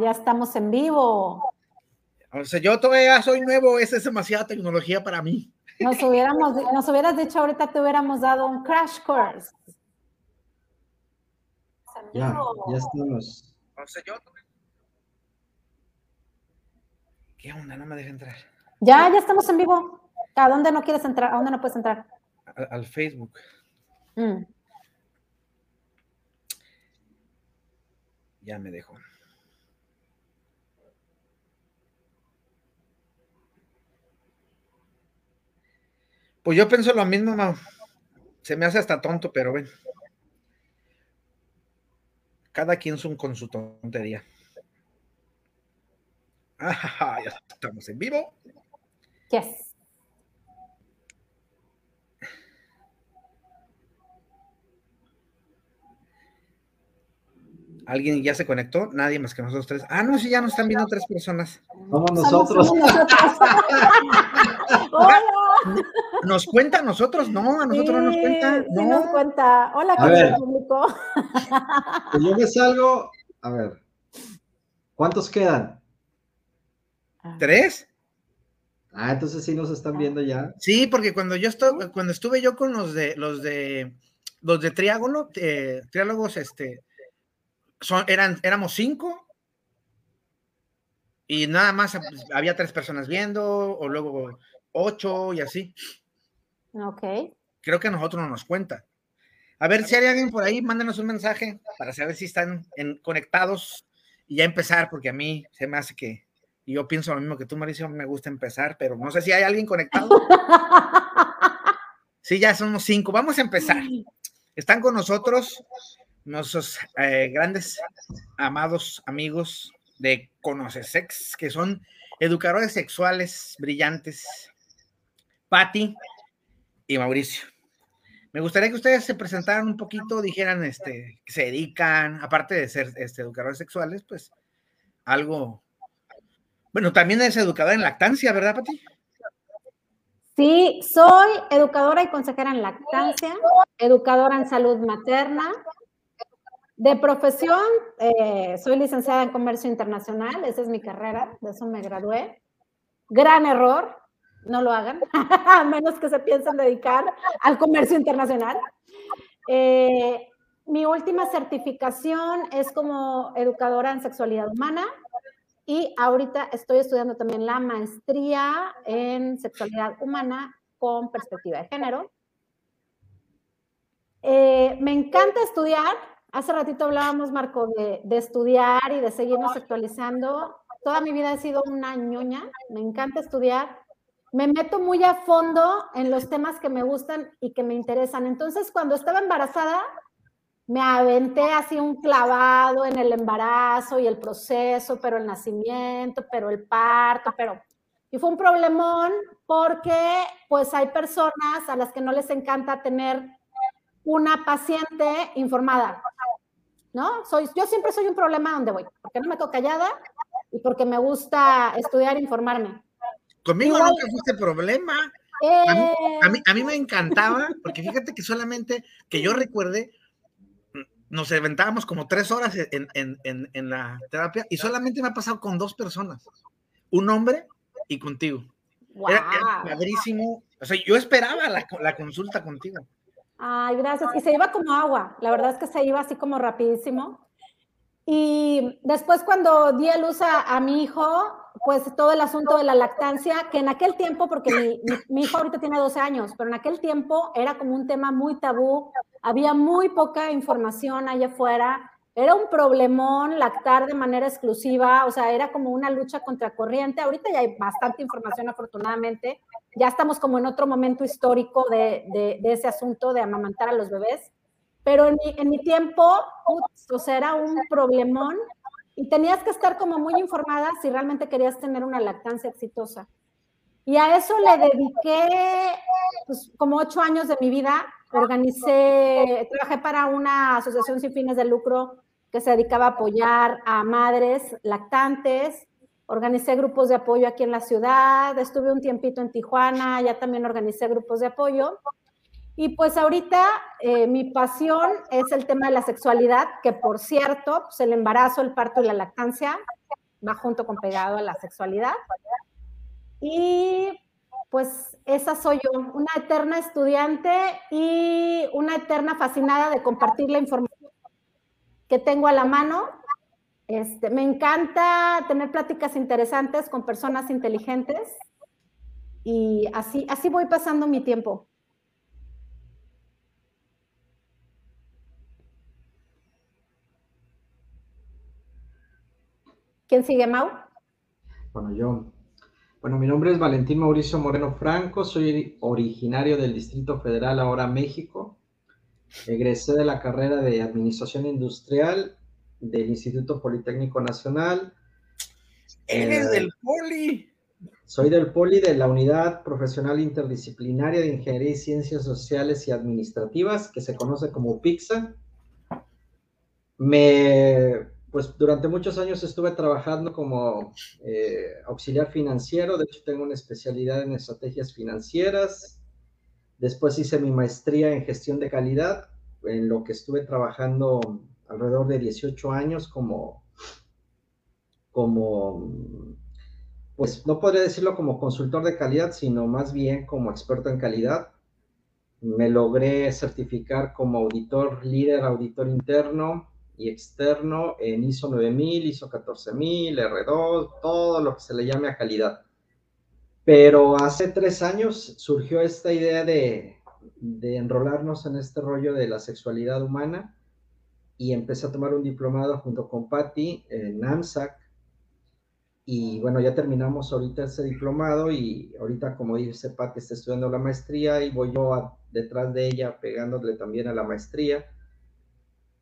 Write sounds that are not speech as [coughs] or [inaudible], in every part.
ya estamos en vivo. O sea, yo todavía soy nuevo, esa es demasiada tecnología para mí. Nos, hubiéramos, nos hubieras dicho ahorita, te hubiéramos dado un crash course. Ya, ya estamos. O sea, yo... ¿Qué onda? No me deja entrar. Ya, ya estamos en vivo. ¿A dónde no quieres entrar? ¿A dónde no puedes entrar? Al, al Facebook. Mm. Ya me dejó. Pues yo pienso lo mismo, Mau. Se me hace hasta tonto, pero ven. Cada quien son con su tontería. [laughs] Ah, ya estamos en vivo. Yes. ¿Alguien ya se conectó? Nadie más que nosotros tres. Ah, no, sí, ya nos están viendo tres personas. Somos nosotros. Somos nosotros. [laughs] Hola. ¿Nos cuenta a nosotros? No, a nosotros no nos Sí, cuenta. sí No. nos cuenta. Hola, A ver. querido público. Pues yo me salgo. A ver. ¿Cuántos quedan? ¿Tres? Ah, entonces sí nos están viendo ya. Sí, porque cuando yo estuve, cuando estuve yo con los de los de los de triángulo, eh, triálogos, este, son, eran, éramos cinco y nada más pues, había tres personas viendo, o luego ocho y así. Ok. Creo que a nosotros no nos cuenta. A ver si hay alguien por ahí, mándenos un mensaje para saber si están en- conectados y ya empezar, porque a mí se me hace que, y yo pienso lo mismo que tú, Mauricio, me gusta empezar, pero no sé si hay alguien conectado. [laughs] Sí, ya somos cinco. Vamos a empezar. Están con nosotros nuestros eh, grandes, amados amigos de Conocesex, que son educadores sexuales brillantes, Patti y Mauricio. Me gustaría que ustedes se presentaran un poquito, dijeran este, que se dedican, aparte de ser este, educadores sexuales, pues algo. Bueno, también es educadora en lactancia, ¿verdad, Pati? Sí, soy educadora y consejera en lactancia, educadora en salud materna. De profesión, eh, soy licenciada en comercio internacional, esa es mi carrera, de eso me gradué. Gran error, no lo hagan, [laughs] a menos que se piensen dedicar al comercio internacional. Eh, mi última certificación es como educadora en sexualidad humana y ahorita estoy estudiando también la maestría en sexualidad humana con perspectiva de género. Eh, me encanta estudiar. Hace ratito hablábamos, Marco, de, estudiar y de seguirnos actualizando. Toda mi vida he sido una ñoña. Me encanta estudiar. Me meto muy a fondo en los temas que me gustan y que me interesan. Entonces, cuando estaba embarazada, me aventé así un clavado en el embarazo y el proceso, pero el nacimiento, pero el parto, pero... Y fue un problemón porque pues hay personas a las que no les encanta tener una paciente informada, ¿no? Soy, yo siempre soy un problema donde voy, porque no me quedo callada y porque me gusta estudiar e informarme. Conmigo Igual- nunca fuiste problema. A mí, a, mí, a mí me encantaba, porque fíjate que solamente que yo recuerde, nos aventábamos como tres horas en, en, en, en la terapia y solamente me ha pasado con dos personas, un hombre y contigo. Era, era padrísimo. O sea, yo esperaba la, la consulta contigo. Ay, gracias. Y se iba como agua. La verdad es que se iba así como rapidísimo. Y después cuando di a luz a, a mi hijo, pues todo el asunto de la lactancia, que en aquel tiempo, porque mi, mi- hijo ahorita tiene 12 años, pero en aquel tiempo era como un tema muy tabú, había muy poca información allá afuera, era un problemón lactar de manera exclusiva, o sea, era como una lucha contracorriente. Ahorita ya hay bastante información, afortunadamente. Ya estamos como en otro momento histórico de, de- ese asunto de amamantar a los bebés. Pero en mi, en mi tiempo, putz, o sea, era un problemón y tenías que estar como muy informada si realmente querías tener una lactancia exitosa. Y a eso le dediqué pues, como ocho años de mi vida. Organicé, trabajé para una asociación sin fines de lucro que se dedicaba a apoyar a madres lactantes. Organicé grupos de apoyo aquí en la ciudad. Estuve un tiempito en Tijuana, ya también organicé grupos de apoyo. Y pues ahorita eh, mi pasión es el tema de la sexualidad, que por cierto, pues el embarazo, el parto y la lactancia va junto con pegado a la sexualidad. Y pues esa soy yo, una eterna estudiante y una eterna fascinada de compartir la información que tengo a la mano. Este, me encanta tener pláticas interesantes con personas inteligentes y así, así voy pasando mi tiempo. ¿Quién sigue, Mau? Bueno, yo. Bueno, mi nombre es Valentín Mauricio Moreno Franco, soy originario del Distrito Federal, ahora México. Egresé de la carrera de Administración Industrial del Instituto Politécnico Nacional. ¡Eres eh, del Poli! Soy del Poli de la Unidad Profesional Interdisciplinaria de Ingeniería y Ciencias Sociales y Administrativas, que se conoce como PIXA. Me pues durante muchos años estuve trabajando como eh, auxiliar financiero, de hecho tengo una especialidad en estrategias financieras. Después hice mi maestría en gestión de calidad, en lo que estuve trabajando alrededor de 18 años como, como, pues no podría decirlo como consultor de calidad, sino más bien como experto en calidad. Me logré certificar como auditor líder, auditor interno, y externo en ISO 9000, ISO 14000, R2, todo lo que se le llame a calidad. Pero hace tres años surgió esta idea de, de enrolarnos en este rollo de la sexualidad humana y empecé a tomar un diplomado junto con Patty en AMSAC. Y bueno, ya terminamos ahorita ese diplomado y ahorita, como dice Patty, está estudiando la maestría y voy yo detrás de ella pegándole también a la maestría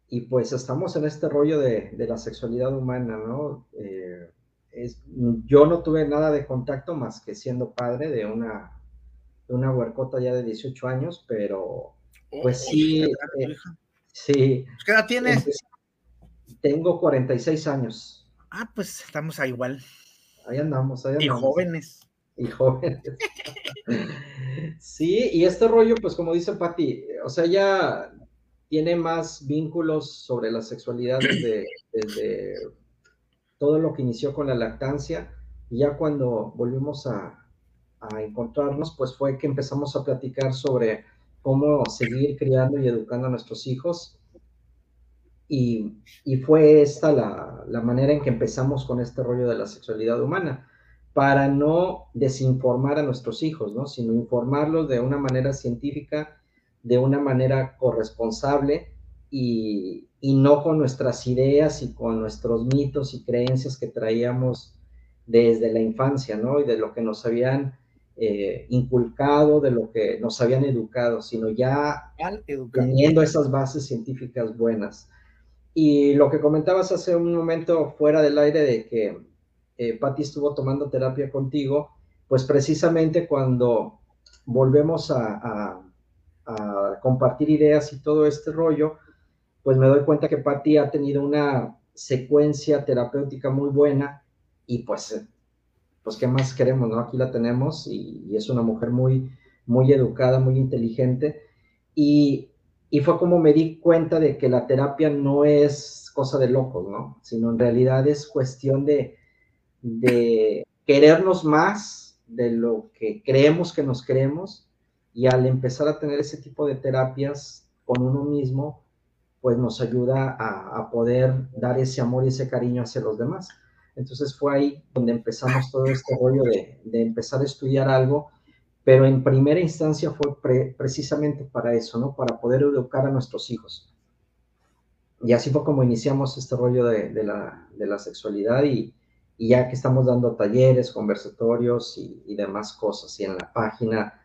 y pues estamos en este rollo de, de la sexualidad humana, ¿no? Eh, es, yo no tuve nada de contacto más que siendo padre de una, de una huercota ya de 18 años, pero pues oh, sí, eh, sí. ¿Qué edad tienes? Tengo 46 años. Ah, pues estamos a igual. Ahí andamos, ahí andamos. Y jóvenes. Y jóvenes. [laughs] sí, y este rollo, pues como dice Patti, o sea, ya tiene más vínculos sobre la sexualidad [clears throat] desde, todo lo que inició con la lactancia. Y ya cuando volvimos a, encontrarnos, pues fue que empezamos a platicar sobre cómo seguir criando y educando a nuestros hijos. Y, fue esta la, la, manera en que empezamos con este rollo de la sexualidad humana, para no desinformar a nuestros hijos, ¿no? sino informarlos de una manera científica de una manera corresponsable y, no con nuestras ideas y con nuestros mitos y creencias que traíamos desde la infancia, ¿no? Y de lo que nos habían eh, inculcado, de lo que nos habían educado, sino ya teniendo esas bases científicas buenas. Y lo que comentabas hace un momento fuera del aire de que eh, Patti estuvo tomando terapia contigo, pues precisamente cuando volvemos a a compartir ideas y todo este rollo, pues me doy cuenta que Patti ha tenido una secuencia terapéutica muy buena y pues, eh, pues qué más queremos, ¿no? Aquí la tenemos y, es una mujer muy, muy educada, muy inteligente y, y, fue como me di cuenta de que la terapia no es cosa de locos, ¿no? Sino en realidad es cuestión de, de querernos más de lo que creemos que nos queremos y al empezar a tener ese tipo de terapias con uno mismo, pues nos ayuda a, poder dar ese amor y ese cariño hacia los demás. Entonces fue ahí donde empezamos todo este rollo de, empezar a estudiar algo, pero en primera instancia fue precisamente para eso, ¿no? Para poder educar a nuestros hijos. Y así fue como iniciamos este rollo de, la, sexualidad y, ya que estamos dando talleres, conversatorios y, demás cosas, y en la página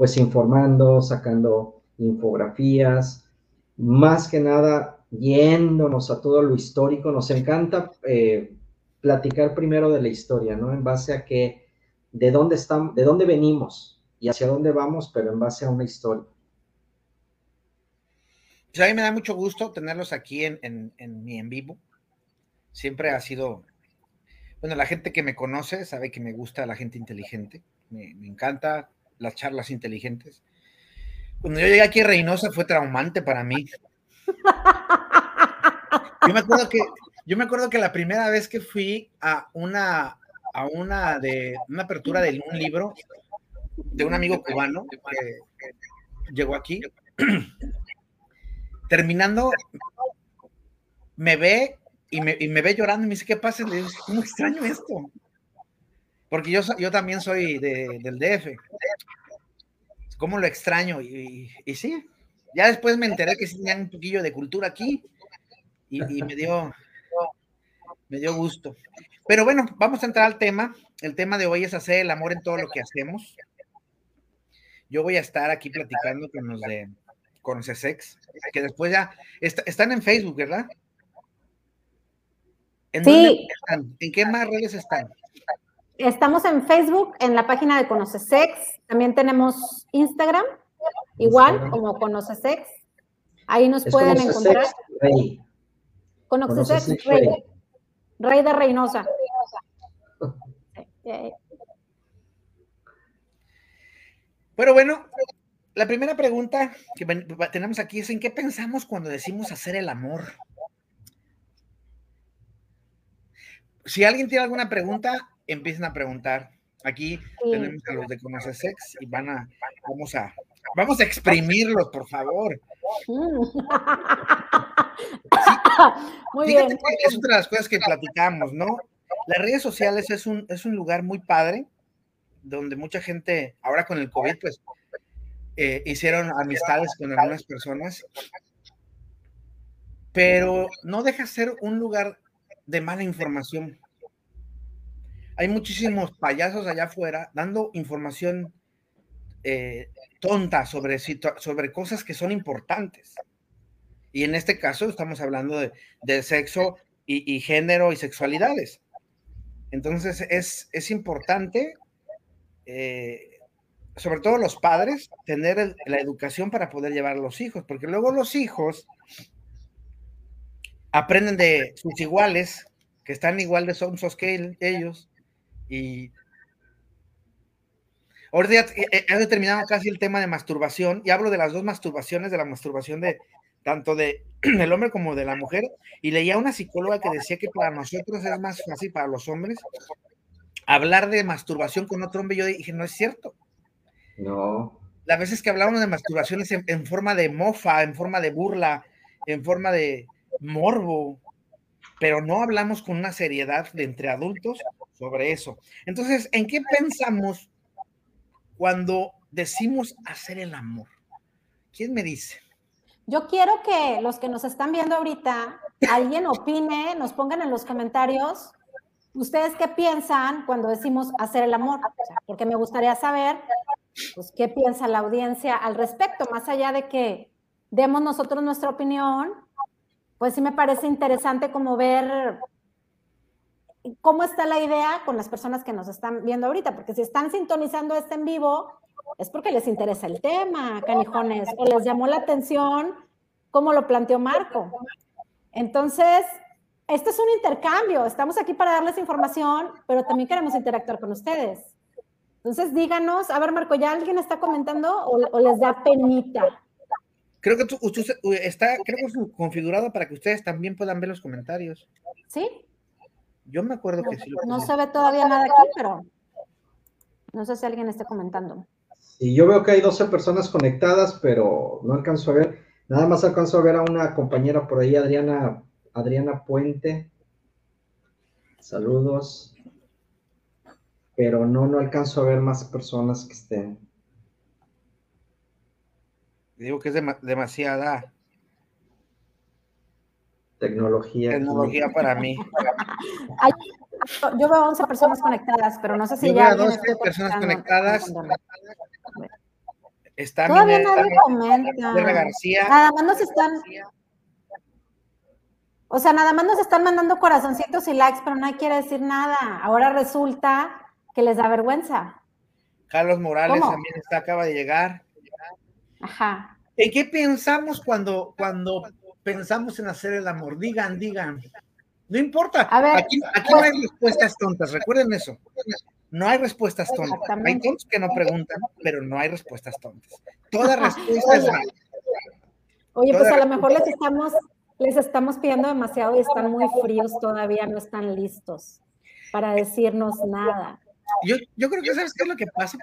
pues informando, sacando infografías, más que nada yéndonos a todo lo histórico. Nos encanta eh, platicar primero de la historia, ¿no? En base a que, de dónde estamos, de dónde venimos y hacia dónde vamos, pero en base a una historia. Pues a mí me da mucho gusto tenerlos aquí en, en, mi en vivo. Siempre ha sido, bueno, la gente que me conoce sabe que me gusta la gente inteligente. Me encanta las charlas inteligentes. Cuando yo llegué aquí a Reynosa fue traumante para mí. Yo me acuerdo que Yo me acuerdo que la primera vez que fui a una, a una de una apertura de un libro de un amigo cubano que llegó aquí, [clears throat] terminando, me ve y me, ve llorando y me dice, ¿qué pasa? Le digo, ¿cómo extraño esto? Porque yo, yo también soy del DF. ¿Cómo lo extraño? Y, y, sí, ya después me enteré que sí tenían un poquillo de cultura aquí y, y me dio, me dio gusto. Pero bueno, vamos a entrar al tema. El tema de hoy es hacer el amor en todo lo que hacemos. Yo voy a estar aquí platicando con los de Conoce Sex, que después ya están en Facebook, ¿verdad? ¿En sí. ¿En qué más redes están? Estamos en Facebook, en la página de Conoce Sex. También tenemos Instagram, igual como Conoce Sex. Ahí nos pueden encontrar. Conoce Sex, Rey. Rey de Reynosa. [laughs] Pero bueno, la primera pregunta que tenemos aquí es: ¿en qué pensamos cuando decimos hacer el amor? Si alguien tiene alguna pregunta, empiecen a preguntar. Aquí tenemos a los de Conoce Sex y van a, vamos a, vamos a exprimirlos, por favor. [laughs] muy bien. es otra de las cosas que platicamos, ¿no? Las redes sociales es un, es un lugar muy padre, donde mucha gente, ahora con el COVID, pues, eh, hicieron amistades con algunas personas, pero no deja ser un lugar de mala información. Hay muchísimos payasos allá afuera dando información eh, tonta sobre, sobre cosas que son importantes. Y en este caso estamos hablando de, sexo y, género y sexualidades. Entonces es, es importante, eh, sobre todo los padres, tener la educación para poder llevar a los hijos, porque luego los hijos aprenden de sus iguales, que están igual de sonsos que ellos, y ahora ya he determinado casi el tema de masturbación, y hablo de las dos masturbaciones, de la masturbación de tanto de [clears throat] el hombre como de la mujer, y leía una psicóloga que decía que para nosotros es más fácil, para los hombres, hablar de masturbación con otro hombre. Yo dije, no es cierto. No. Las veces que hablamos de masturbación es en, forma de mofa, en forma de burla, en forma de morbo, pero no hablamos con una seriedad de entre adultos sobre eso. Entonces, ¿en qué pensamos cuando decimos hacer el amor? ¿Quién me dice? Yo quiero que los que nos están viendo ahorita, alguien opine, nos pongan en los comentarios, ustedes qué piensan cuando decimos hacer el amor, porque me gustaría saber, pues, qué piensa la audiencia al respecto, más allá de que demos nosotros nuestra opinión, pues sí me parece interesante como ver cómo está la idea con las personas que nos están viendo ahorita, porque si están sintonizando este en vivo, es porque les interesa el tema, canijones, o les llamó la atención cómo lo planteó Marco. Entonces, este es un intercambio, estamos aquí para darles información, pero también queremos interactuar con ustedes. Entonces, díganos, a ver, Marco, ¿ya alguien está comentando o, les da penita? Creo que usted está, creo que configurado para que ustedes también puedan ver los comentarios. ¿Sí? Yo me acuerdo que sí. no se ve todavía nada aquí, pero no sé si alguien esté comentando. Y yo veo que hay 12 personas conectadas, pero no alcanzo a ver. Nada más alcanzo a ver a una compañera por ahí, Adriana, Adriana Puente. Saludos. Pero no, no alcanzo a ver más personas que estén. Digo que es demasiada tecnología. Tecnología para mí. [laughs] yo veo 11 personas conectadas, pero no sé si ya. Veo 12 personas conectadas. Está Todavía nadie comenta. García. Nada más nos están. O sea, nada más nos están mandando corazoncitos y likes, pero nadie quiere decir nada. Ahora resulta que les da vergüenza. Carlos Morales también está, acaba de llegar. Ajá. ¿En qué pensamos cuando, cuando pensamos en hacer el amor? Digan, digan. No importa. aquí, aquí no hay pues respuestas tontas, recuerden eso. No hay respuestas tontas. Hay tontos que no preguntan, pero no hay respuestas tontas. Toda respuesta es válida. Oye, pues a lo mejor les estamos, les estamos pidiendo demasiado y están muy fríos todavía, no están listos para decirnos nada. Yo, yo creo que sabes qué es lo que pasa,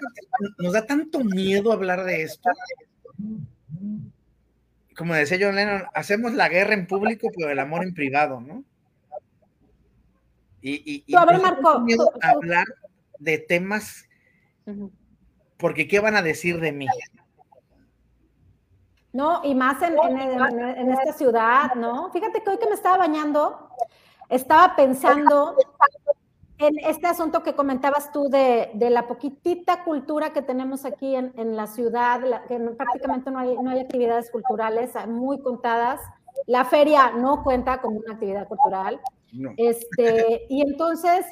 nos da tanto miedo hablar de esto. Como decía John Lennon, hacemos la guerra en público, pero el amor en privado, ¿no? Y, y, Marco, miedo a hablar de temas porque ¿qué van a decir de mí? No, y más en, en, esta ciudad, ¿no? Fíjate que hoy que me estaba bañando, estaba pensando en este asunto que comentabas tú de, la poquitita cultura que tenemos aquí en, la ciudad, que prácticamente no hay, no hay actividades culturales, muy contadas. La feria no cuenta como una actividad cultural. Este, y entonces,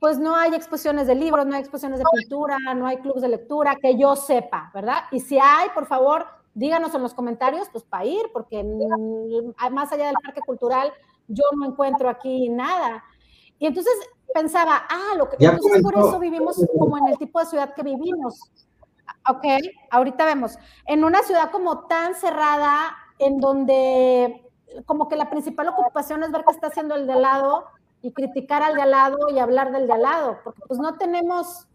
pues no hay exposiciones de libros, no hay exposiciones de pintura, no hay clubes de lectura, que yo sepa, ¿verdad? Y si hay, por favor, díganos en los comentarios, pues para ir, porque más allá del parque cultural, yo no encuentro aquí nada. Y entonces pensaba, ah, lo que entonces por eso vivimos como en el tipo de ciudad que vivimos. Ok, ahorita vemos. En una ciudad como tan cerrada, en donde como que la principal ocupación es ver qué está haciendo el de al lado y criticar al de al lado y hablar del de al lado, porque pues no tenemos,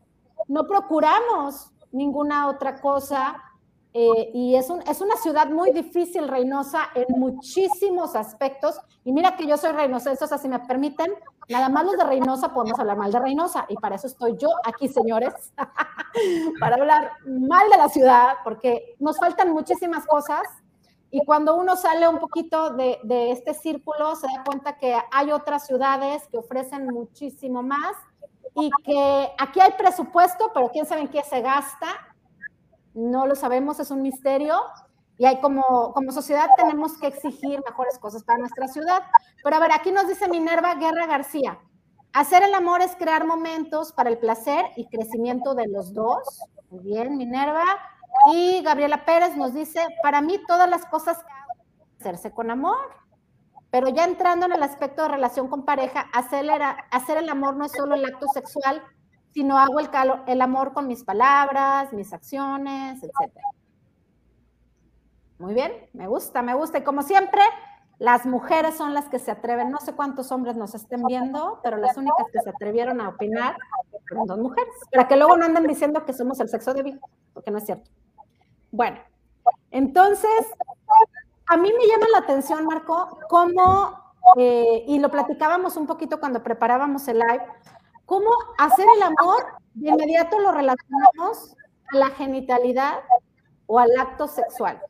no procuramos ninguna otra cosa. Eh, y es, un, es una ciudad muy difícil, Reynosa, en muchísimos aspectos. Y mira que yo soy reynosense, o sea, si me permiten, Nada más los de Reynosa podemos hablar mal de Reynosa y para eso estoy yo aquí, señores, [laughs] para hablar mal de la ciudad, porque nos faltan muchísimas cosas y cuando uno sale un poquito de, de este círculo se da cuenta que hay otras ciudades que ofrecen muchísimo más y que aquí hay presupuesto, pero quién sabe en qué se gasta, no lo sabemos, es un misterio y hay como, como sociedad tenemos que exigir mejores cosas para nuestra ciudad. Pero a ver, aquí nos dice Minerva Guerra García. Hacer el amor es crear momentos para el placer y crecimiento de los dos. Muy bien, Minerva. Y Gabriela Pérez nos dice, para mí todas las cosas que hacerse con amor. Pero ya entrando en el aspecto de relación con pareja, hacer, hacer el amor no es solo el acto sexual, sino hago el, el amor con mis palabras, mis acciones, etcétera. Muy bien, me gusta, me gusta. Y como siempre, las mujeres son las que se atreven. No sé cuántos hombres nos estén viendo, pero las únicas que se atrevieron a opinar fueron dos mujeres. Para que luego no anden diciendo que somos el sexo débil, porque no es cierto. Bueno, entonces, a mí me llama la atención, Marco, cómo, eh, y lo platicábamos un poquito cuando preparábamos el live, cómo hacer el amor de inmediato lo relacionamos a la genitalidad o al acto sexual.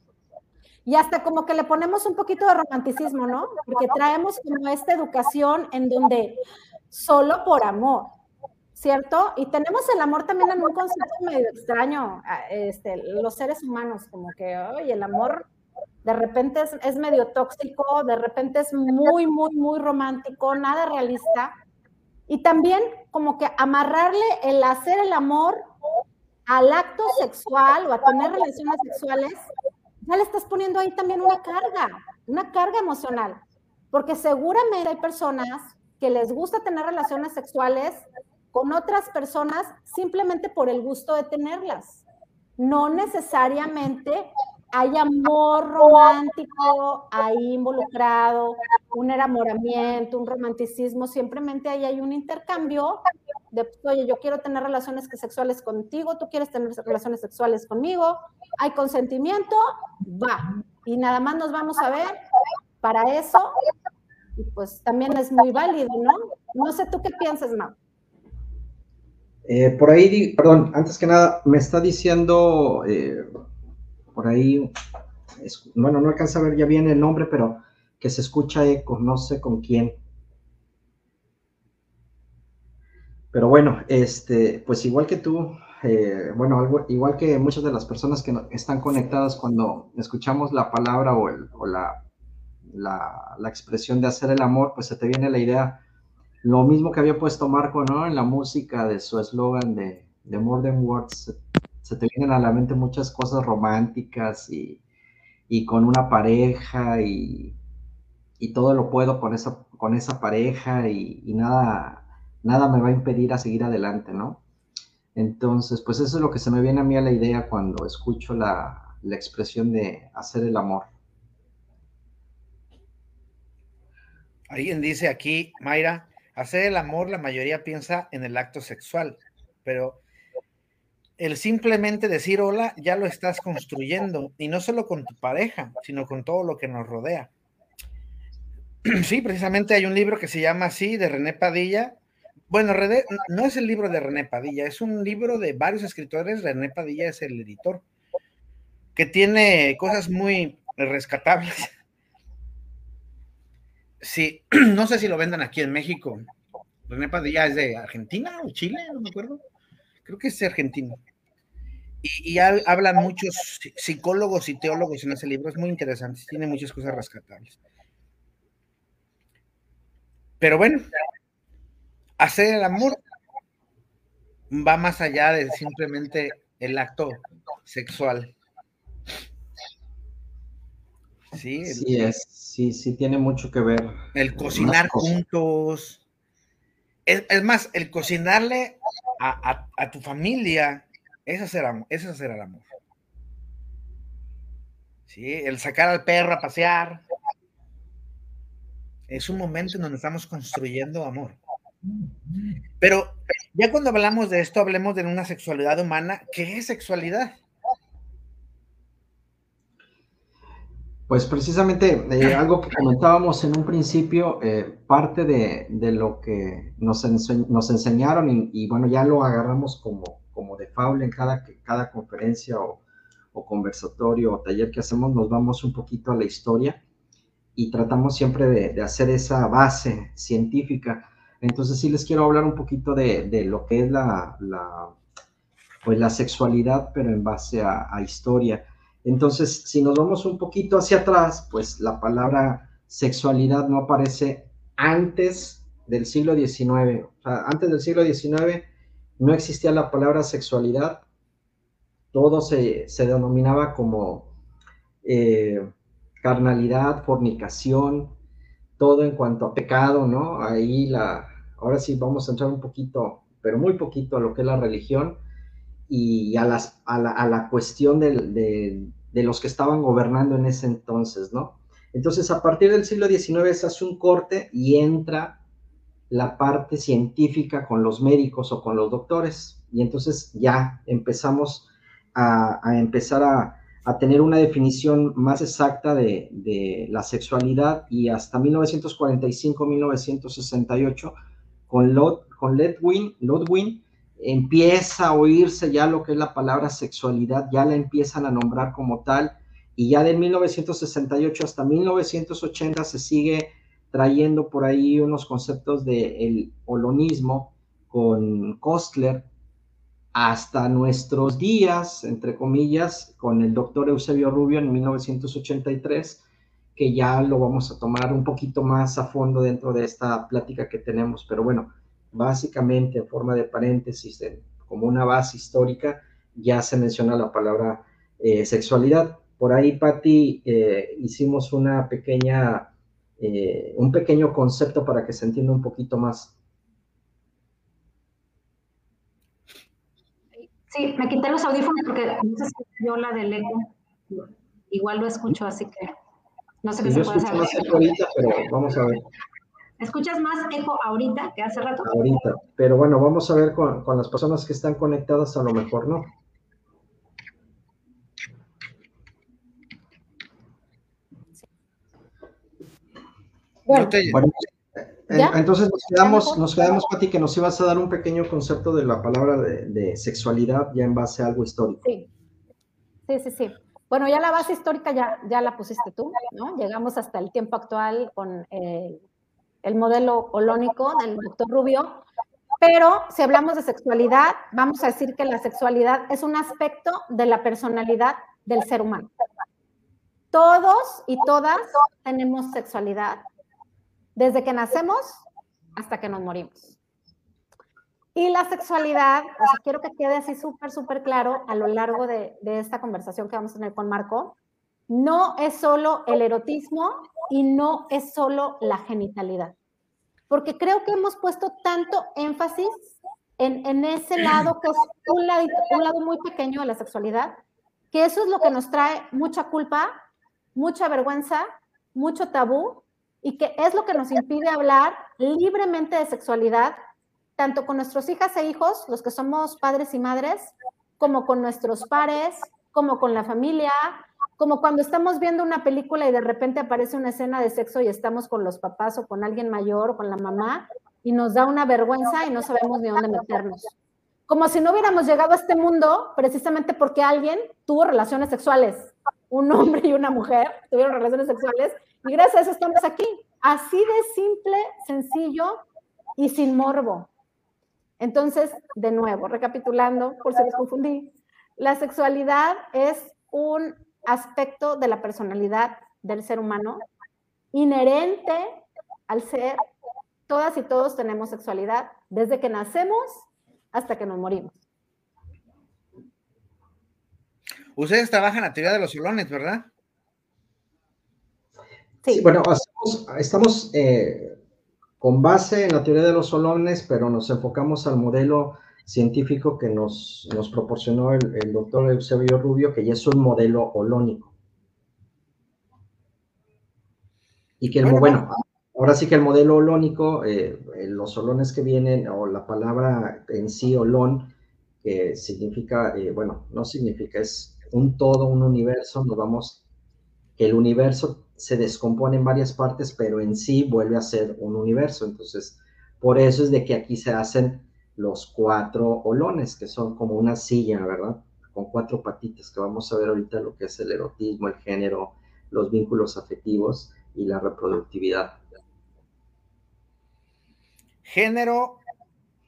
Y hasta como que le ponemos un poquito de romanticismo, ¿no? Porque traemos como esta educación en donde solo por amor, ¿cierto? Y tenemos el amor también en un concepto medio extraño, este, los seres humanos, como que, oye, el amor de repente es, es, medio tóxico, de repente es muy, muy, muy romántico, nada realista. Y también como que amarrarle el hacer el amor al acto sexual o a tener relaciones sexuales ya le estás poniendo ahí también una carga, una carga emocional, porque seguramente hay personas que les gusta tener relaciones sexuales con otras personas simplemente por el gusto de tenerlas. No necesariamente hay amor romántico ahí involucrado, un enamoramiento, un romanticismo, simplemente ahí hay un intercambio de, oye, yo quiero tener relaciones sexuales contigo, tú quieres tener relaciones sexuales conmigo, hay consentimiento, va. Y nada más nos vamos a ver para eso, y pues también es muy válido, ¿no? No sé tú qué piensas, Mau. Eh, por ahí, perdón, antes que nada, me está diciendo eh, por ahí, bueno, no alcanza a ver ya bien el nombre, pero que se escucha eco, no sé con quién. Pero bueno, este, pues igual que tú, eh, bueno, igual que muchas de las personas que están conectadas cuando escuchamos la palabra o, la, la, expresión de hacer el amor, pues se te viene la idea, lo mismo que había puesto Marco, ¿no? En la música de su eslogan de, de More Than Words, se te vienen a la mente muchas cosas románticas y, con una pareja y, todo lo puedo con esa, con esa pareja y, nada, nada me va a impedir a seguir adelante, ¿no? Entonces, pues eso es lo que se me viene a mí a la idea cuando escucho la, expresión de hacer el amor. Alguien dice aquí, Mayra, hacer el amor, la mayoría piensa en el acto sexual, pero el simplemente decir hola ya lo estás construyendo, y no solo con tu pareja, sino con todo lo que nos rodea. [clears throat] Sí, precisamente hay un libro que se llama así, de René Padilla. Bueno, no es el libro de René Padilla, es un libro de varios escritores, René Padilla es el editor, que tiene cosas muy rescatables. [laughs] Sí, [clears throat] no sé si lo vendan aquí en México. René Padilla es de Argentina o Chile, no me acuerdo. Creo que es argentino. Y, hablan muchos psicólogos y teólogos en ese libro, es muy interesante, tiene muchas cosas rescatables. Pero bueno, hacer el amor va más allá de simplemente el acto sexual. Sí, sí, es, sí, sí, tiene mucho que ver. El cocinar juntos. Es, más, el cocinarle a, tu familia, es, el, eso es el amor. Sí, el sacar al perro a pasear. Es un momento en donde estamos construyendo amor. Pero ya cuando hablamos de esto, hablemos de una sexualidad humana. ¿Qué es sexualidad? Pues precisamente eh, [laughs] algo que comentábamos en un principio, eh, parte de, lo que nos, nos enseñaron y, bueno, ya lo agarramos como, como de faula en cada, cada conferencia o, conversatorio o taller que hacemos, nos vamos un poquito a la historia y tratamos siempre de, hacer esa base científica. Entonces sí les quiero hablar un poquito de, lo que es la, la, pues la sexualidad, pero en base a, a historia. Entonces, si nos vamos un poquito hacia atrás, pues la palabra sexualidad no aparece antes del siglo XIX. O sea, antes del siglo XIX no existía la palabra sexualidad. Todo se, denominaba como eh, carnalidad, fornicación, todo en cuanto a pecado, ¿no? Ahí la, ahora sí vamos a entrar un poquito, pero muy poquito a lo que es la religión y a, las, a, la, cuestión del, de los que estaban gobernando en ese entonces, ¿no? Entonces, a partir del siglo XIX se hace un corte y entra la parte científica con los médicos o con los doctores. Y entonces ya empezamos a, empezar a, tener una definición más exacta de, la sexualidad y hasta 1945-1968 con, con Ledwin, Ludwig empieza a oírse ya lo que es la palabra sexualidad, ya la empiezan a nombrar como tal, y ya de 1968 hasta 1980 se sigue trayendo por ahí unos conceptos del holonismo con Kostler, hasta nuestros días, entre comillas, con el doctor Eusebio Rubio en 1983, que ya lo vamos a tomar un poquito más a fondo dentro de esta plática que tenemos, pero bueno, básicamente en forma de paréntesis, como una base histórica, ya se menciona la palabra eh, sexualidad. Por ahí, Patti, eh, hicimos una pequeña, eh, un pequeño concepto para que se entienda un poquito más. Sí, me quité los audífonos porque no sé si yo la del eco. Igual lo escucho, así que no sé qué se puede hacer. Más ahorita, pero vamos a ver. ¿Escuchas más eco ahorita que hace rato? Ahorita, pero bueno, vamos a ver con, las personas que están conectadas, a lo mejor no. Bueno, eh, entonces nos quedamos, nos quedamos, Pati, que nos ibas a dar un pequeño concepto de la palabra de, sexualidad ya en base a algo histórico. Sí, sí, sí, sí. Bueno, ya la base histórica ya, ya la pusiste tú, ¿no? Llegamos hasta el tiempo actual con el el modelo holónico del doctor Rubio, pero si hablamos de sexualidad, vamos a decir que la sexualidad es un aspecto de la personalidad del ser humano. Todos y todas tenemos sexualidad, desde que nacemos hasta que nos morimos. Y la sexualidad, quiero que quede así súper, súper claro a lo largo de, de esta conversación que vamos a tener con Marco, no es solo el erotismo y no es solo la genitalidad. Porque creo que hemos puesto tanto énfasis en, ese lado, que es un lado, un lado muy pequeño de la sexualidad, que eso es lo que nos trae mucha culpa, mucha vergüenza, mucho tabú y que es lo que nos impide hablar libremente de sexualidad, tanto con nuestros hijas e hijos, los que somos padres y madres, como con nuestros pares, como con la familia, como cuando estamos viendo una película y de repente aparece una escena de sexo y estamos con los papás o con alguien mayor o con la mamá y nos da una vergüenza y no sabemos ni dónde meternos. Como si no hubiéramos llegado a este mundo precisamente porque alguien tuvo relaciones sexuales. Un hombre y una mujer tuvieron relaciones sexuales y gracias a eso estamos aquí. Así de simple, sencillo y sin morbo. Entonces, de nuevo, recapitulando, por si les confundí, la sexualidad es un aspecto de la personalidad del ser humano inherente al ser. Todas y todos tenemos sexualidad desde que nacemos hasta que nos morimos. Ustedes trabajan la teoría de los solones, ¿verdad? Sí. bueno, estamos eh, con base en la teoría de los solones, pero nos enfocamos al modelo científico que nos, nos proporcionó el, doctor Eusebio Rubio, que ya es un modelo holónico. Y que, el, bueno, ahora sí que el modelo holónico, eh, los holones que vienen, o la palabra en sí, holón, que significa, eh, bueno, no significa, es un todo, un universo, nos vamos, que el universo se descompone en varias partes, pero en sí vuelve a ser un universo. Entonces, por eso es de que aquí se hacen los cuatro olones, que son como una silla, ¿verdad? Con cuatro patitas, que vamos a ver ahorita lo que es el erotismo, el género, los vínculos afectivos y la reproductividad. Género,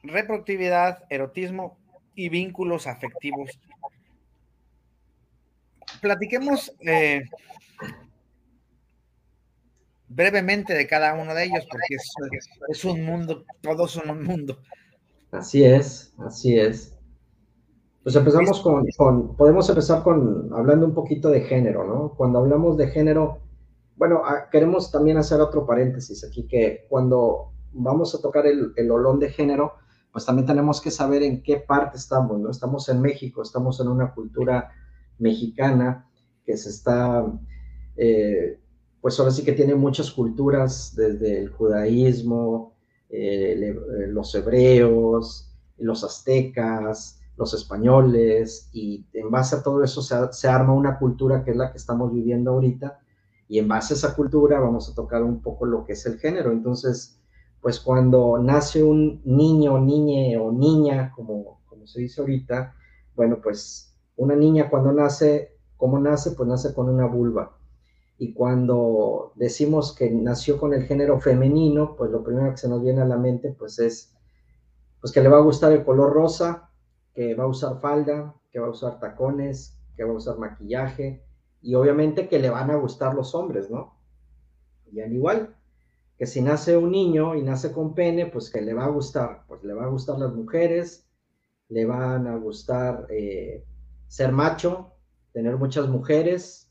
reproductividad, erotismo y vínculos afectivos. Platiquemos eh, brevemente de cada uno de ellos, porque es, un mundo, todos son un mundo. Así es, así es. Pues empezamos con, podemos empezar con, hablando un poquito de género, ¿no? Cuando hablamos de género, bueno, ah, queremos también hacer otro paréntesis aquí, que cuando vamos a tocar el, el olón de género, pues también tenemos que saber en qué parte estamos, ¿no? Estamos en México, estamos en una cultura mexicana que se está eh, pues ahora sí que tiene muchas culturas, desde el judaísmo, eh, eh, los hebreos, los aztecas, los españoles, y en base a todo eso se, arma una cultura que es la que estamos viviendo ahorita, y en base a esa cultura vamos a tocar un poco lo que es el género. Entonces, pues cuando nace un niño, niñe o niña, como, como se dice ahorita, bueno, pues una niña cuando nace, ¿cómo nace? Pues nace con una vulva y cuando decimos que nació con el género femenino, pues lo primero que se nos viene a la mente pues es pues que le va a gustar el color rosa, que va a usar falda, que va a usar tacones, que va a usar maquillaje y obviamente que le van a gustar los hombres, ¿no? Y al igual que si nace un niño y nace con pene, pues que le va a gustar, pues le va a gustar las mujeres, le van a gustar eh, ser macho, tener muchas mujeres,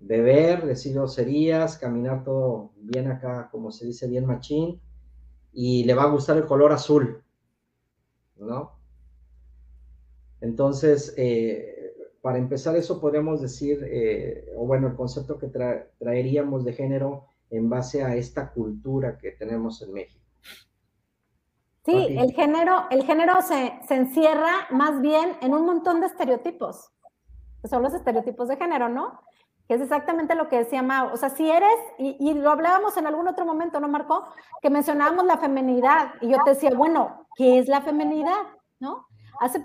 beber, decir groserías, caminar todo bien acá, como se dice, bien machín, y le va a gustar el color azul, ¿no? Entonces, eh, para empezar eso podemos decir, eh, o bueno, el concepto que traeríamos de género en base a esta cultura que tenemos en México. Sí, el género, el género se, se, encierra más bien en un montón de estereotipos. Son los estereotipos de género, ¿no? Que es exactamente lo que decía Mao. O sea, si eres, y, lo hablábamos en algún otro momento, ¿no, Marco? Que mencionábamos la feminidad, y yo te decía, bueno, ¿qué es la feminidad? ¿No? Hace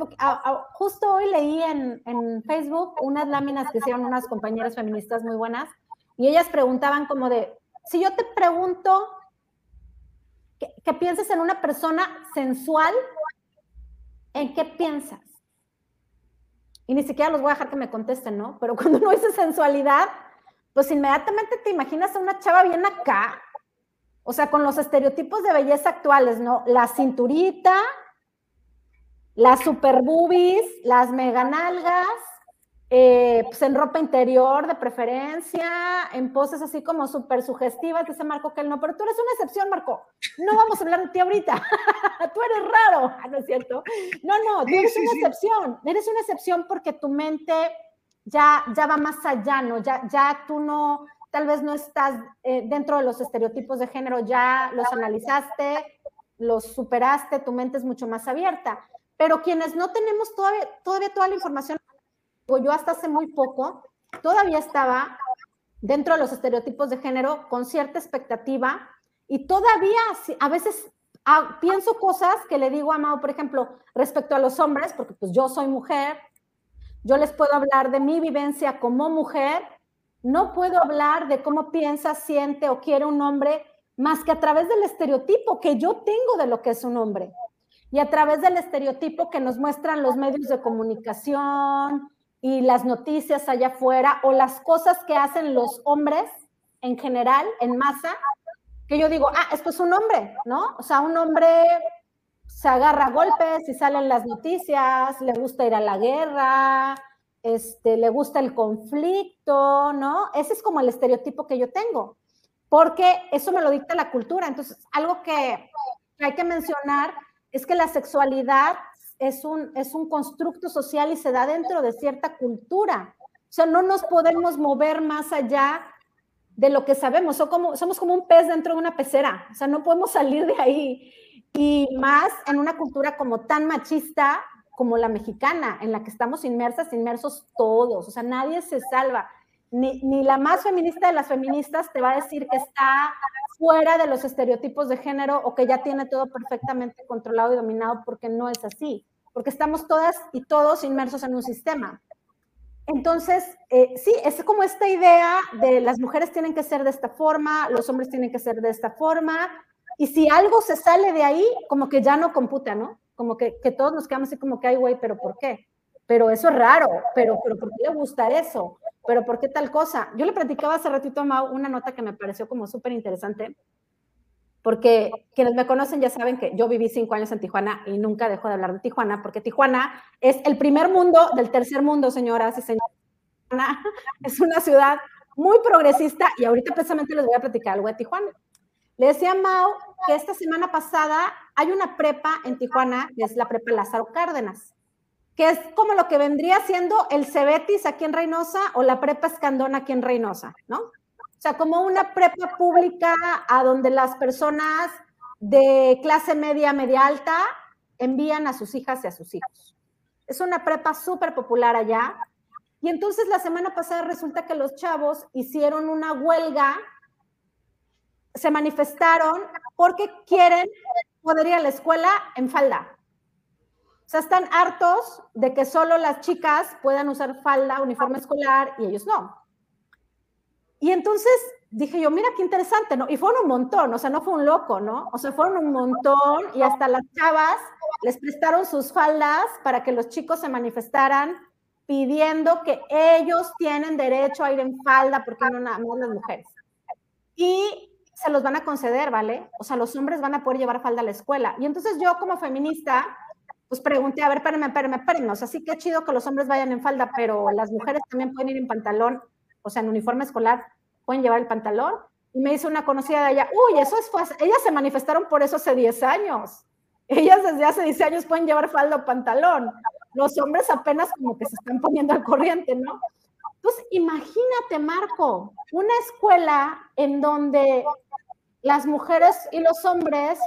justo hoy leí en, en, Facebook unas láminas que hicieron unas compañeras feministas muy buenas, y ellas preguntaban como de, si yo te pregunto que, que pienses en una persona sensual, ¿en qué piensas? Y ni siquiera los voy a dejar que me contesten, ¿no? Pero [laughs] cuando uno dice sensualidad, pues inmediatamente te imaginas a una chava bien acá, o sea, con los estereotipos de belleza actuales, ¿no? La cinturita, las super boobies, las mega nalgas, eh, pues en ropa interior de preferencia, en poses así como súper sugestivas, dice Marco que él no, pero tú eres una excepción, Marco. No vamos a hablar de ti ahorita. [laughs] tú eres raro, [laughs] ah, ¿no es cierto? No, no, tú eres una excepción. Eres una excepción porque tu mente ya, ya va más allá, ¿no? Ya, ya tú no tal vez no estás eh, dentro de los estereotipos de género, ya los analizaste, los superaste, tu mente es mucho más abierta. Pero quienes no tenemos todavía, todavía toda la información, yo hasta hace muy poco, todavía estaba dentro de los estereotipos de género con cierta expectativa y todavía a veces ah, pienso cosas que le digo a Mao, por ejemplo, respecto a los hombres, porque pues yo soy mujer, yo les puedo hablar de mi vivencia como mujer, no puedo hablar de cómo piensa, siente o quiere un hombre más que a través del estereotipo que yo tengo de lo que es un hombre y a través del estereotipo que nos muestran los medios de comunicación y las noticias allá afuera o las cosas que hacen los hombres en general, en masa, que yo digo, ah, esto es un hombre, ¿no? O sea, un hombre se agarra golpes y salen las noticias, le gusta ir a la guerra, este, le gusta el conflicto, ¿no? Ese es como el estereotipo que yo tengo, porque eso me lo dicta la cultura. Entonces, algo que hay que mencionar es que la sexualidad es un, es un constructo social y se da dentro de cierta cultura. O sea, no nos podemos mover más allá de lo que sabemos. como, somos como un pez dentro de una pecera. O sea, no podemos salir de ahí. Y más en una cultura como tan machista como la mexicana, en la que estamos inmersas, inmersos todos. O sea, nadie se salva. Ni, ni la más feminista de las feministas te va a decir que está fuera de los estereotipos de género o que ya tiene todo perfectamente controlado y dominado porque no es así, porque estamos todas y todos inmersos en un sistema. Entonces, eh, sí, es como esta idea de las mujeres tienen que ser de esta forma, los hombres tienen que ser de esta forma, y si algo se sale de ahí, como que ya no computa, ¿no? Como que, que todos nos quedamos así como que, ay, güey, pero ¿por qué? Pero eso es raro, pero, pero ¿por qué le gusta eso? Pero ¿por qué tal cosa? Yo le platicaba hace ratito a Mau una nota que me pareció como súper interesante, porque quienes me conocen ya saben que yo viví cinco años en Tijuana y nunca dejo de hablar de Tijuana, porque Tijuana es el primer mundo del tercer mundo, señoras y señores. Es una ciudad muy progresista y ahorita precisamente les voy a platicar algo de Tijuana. Le decía a Mau que esta semana pasada hay una prepa en Tijuana, que es la prepa Lázaro Cárdenas que es como lo que vendría siendo el Cebetis aquí en Reynosa o la prepa Escandón aquí en Reynosa, ¿no? O sea, como una prepa pública a donde las personas de clase media, media alta envían a sus hijas y a sus hijos. Es una prepa súper popular allá. Y entonces la semana pasada resulta que los chavos hicieron una huelga, se manifestaron porque quieren poder ir a la escuela en falda. O sea, están hartos de que solo las chicas puedan usar falda, uniforme escolar y ellos no. Y entonces dije yo, mira qué interesante, ¿no? Y fueron un montón, o sea, no fue un loco, ¿no? O sea, fueron un montón y hasta las chavas les prestaron sus faldas para que los chicos se manifestaran pidiendo que ellos tienen derecho a ir en falda porque no nada más las mujeres. Y se los van a conceder, ¿vale? O sea, los hombres van a poder llevar falda a la escuela. Y entonces yo como feminista pues pregunté, a ver, espérenme, espérenme, espérenme, o sea, sí que chido que los hombres vayan en falda, pero las mujeres también pueden ir en pantalón, o sea, en uniforme escolar, pueden llevar el pantalón. Y me dice una conocida de allá, uy, eso es fácil, ellas se manifestaron por eso hace 10 años. Ellas desde hace 10 años pueden llevar falda o pantalón. Los hombres apenas como que se están poniendo al corriente, ¿no? Entonces, imagínate, Marco, una escuela en donde las mujeres y los hombres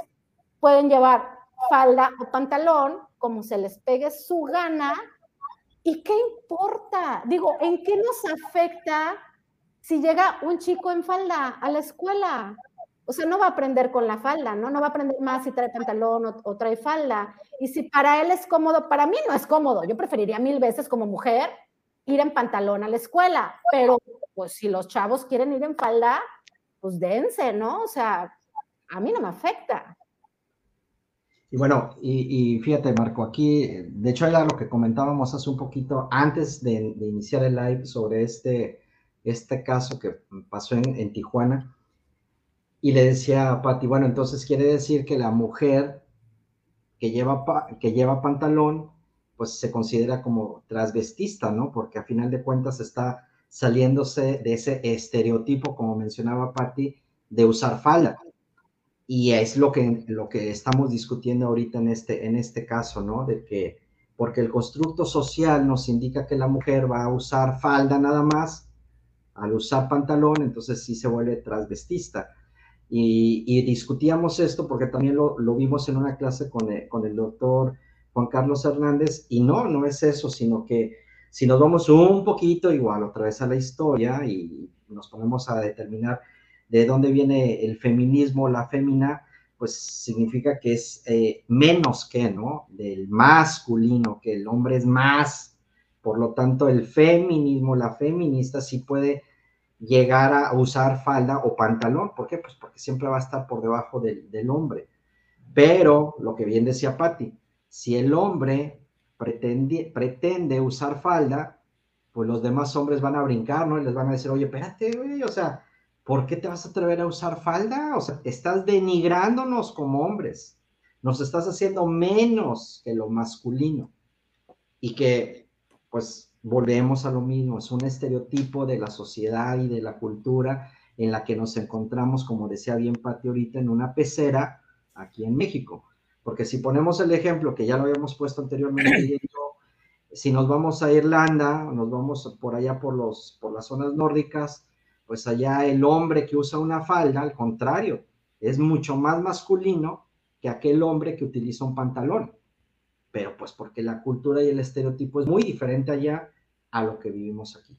pueden llevar falda o pantalón, como se les pegue su gana. ¿Y qué importa? Digo, ¿en qué nos afecta si llega un chico en falda a la escuela? O sea, no va a aprender con la falda, ¿no? No va a aprender más si trae pantalón o, trae falda. Y si para él es cómodo, para mí no es cómodo. Yo preferiría mil veces como mujer ir en pantalón a la escuela. Pero, pues, si los chavos quieren ir en falda, pues dense, ¿no? O sea, a mí no me afecta. Y bueno, y, fíjate, Marco, aquí, de hecho era lo que comentábamos hace un poquito antes de, iniciar el live sobre este, este caso que pasó en, Tijuana. Y le decía a Pati, bueno, entonces quiere decir que la mujer que lleva, que lleva pantalón, pues se considera como transvestista, ¿no? Porque a final de cuentas está saliéndose de ese estereotipo, como mencionaba Patti, de usar falda y es lo que, lo que estamos discutiendo ahorita en este, en este caso, ¿no? De que, porque el constructo social nos indica que la mujer va a usar falda nada más, al usar pantalón, entonces sí se vuelve transvestista. Y, discutíamos esto porque también lo, vimos en una clase con el, con el doctor Juan Carlos Hernández, y no, no es eso, sino que si nos vamos un poquito igual otra vez a la historia y nos ponemos a determinar de dónde viene el feminismo, la fémina, pues significa que es eh, menos que, ¿no? Del masculino, que el hombre es más. Por lo tanto, el feminismo, la feminista sí puede llegar a usar falda o pantalón. ¿Por qué? Pues porque siempre va a estar por debajo del, del hombre. Pero, lo que bien decía Patti, si el hombre pretende, pretende usar falda, pues los demás hombres van a brincar, ¿no? Y les van a decir, oye, espérate, güey, o sea, ¿por qué te vas a atrever a usar falda? O sea, estás denigrándonos como hombres, nos estás haciendo menos que lo masculino. Y que, pues, volvemos a lo mismo, es un estereotipo de la sociedad y de la cultura en la que nos encontramos, como decía bien Pati ahorita, en una pecera aquí en México. Porque si ponemos el ejemplo que ya lo habíamos puesto anteriormente, [coughs] si nos vamos a Irlanda, nos vamos por allá por, los, por las zonas nórdicas, pues allá el hombre que usa una falda, al contrario, es mucho más masculino que aquel hombre que utiliza un pantalón. Pero pues porque la cultura y el estereotipo es muy diferente allá a lo que vivimos aquí.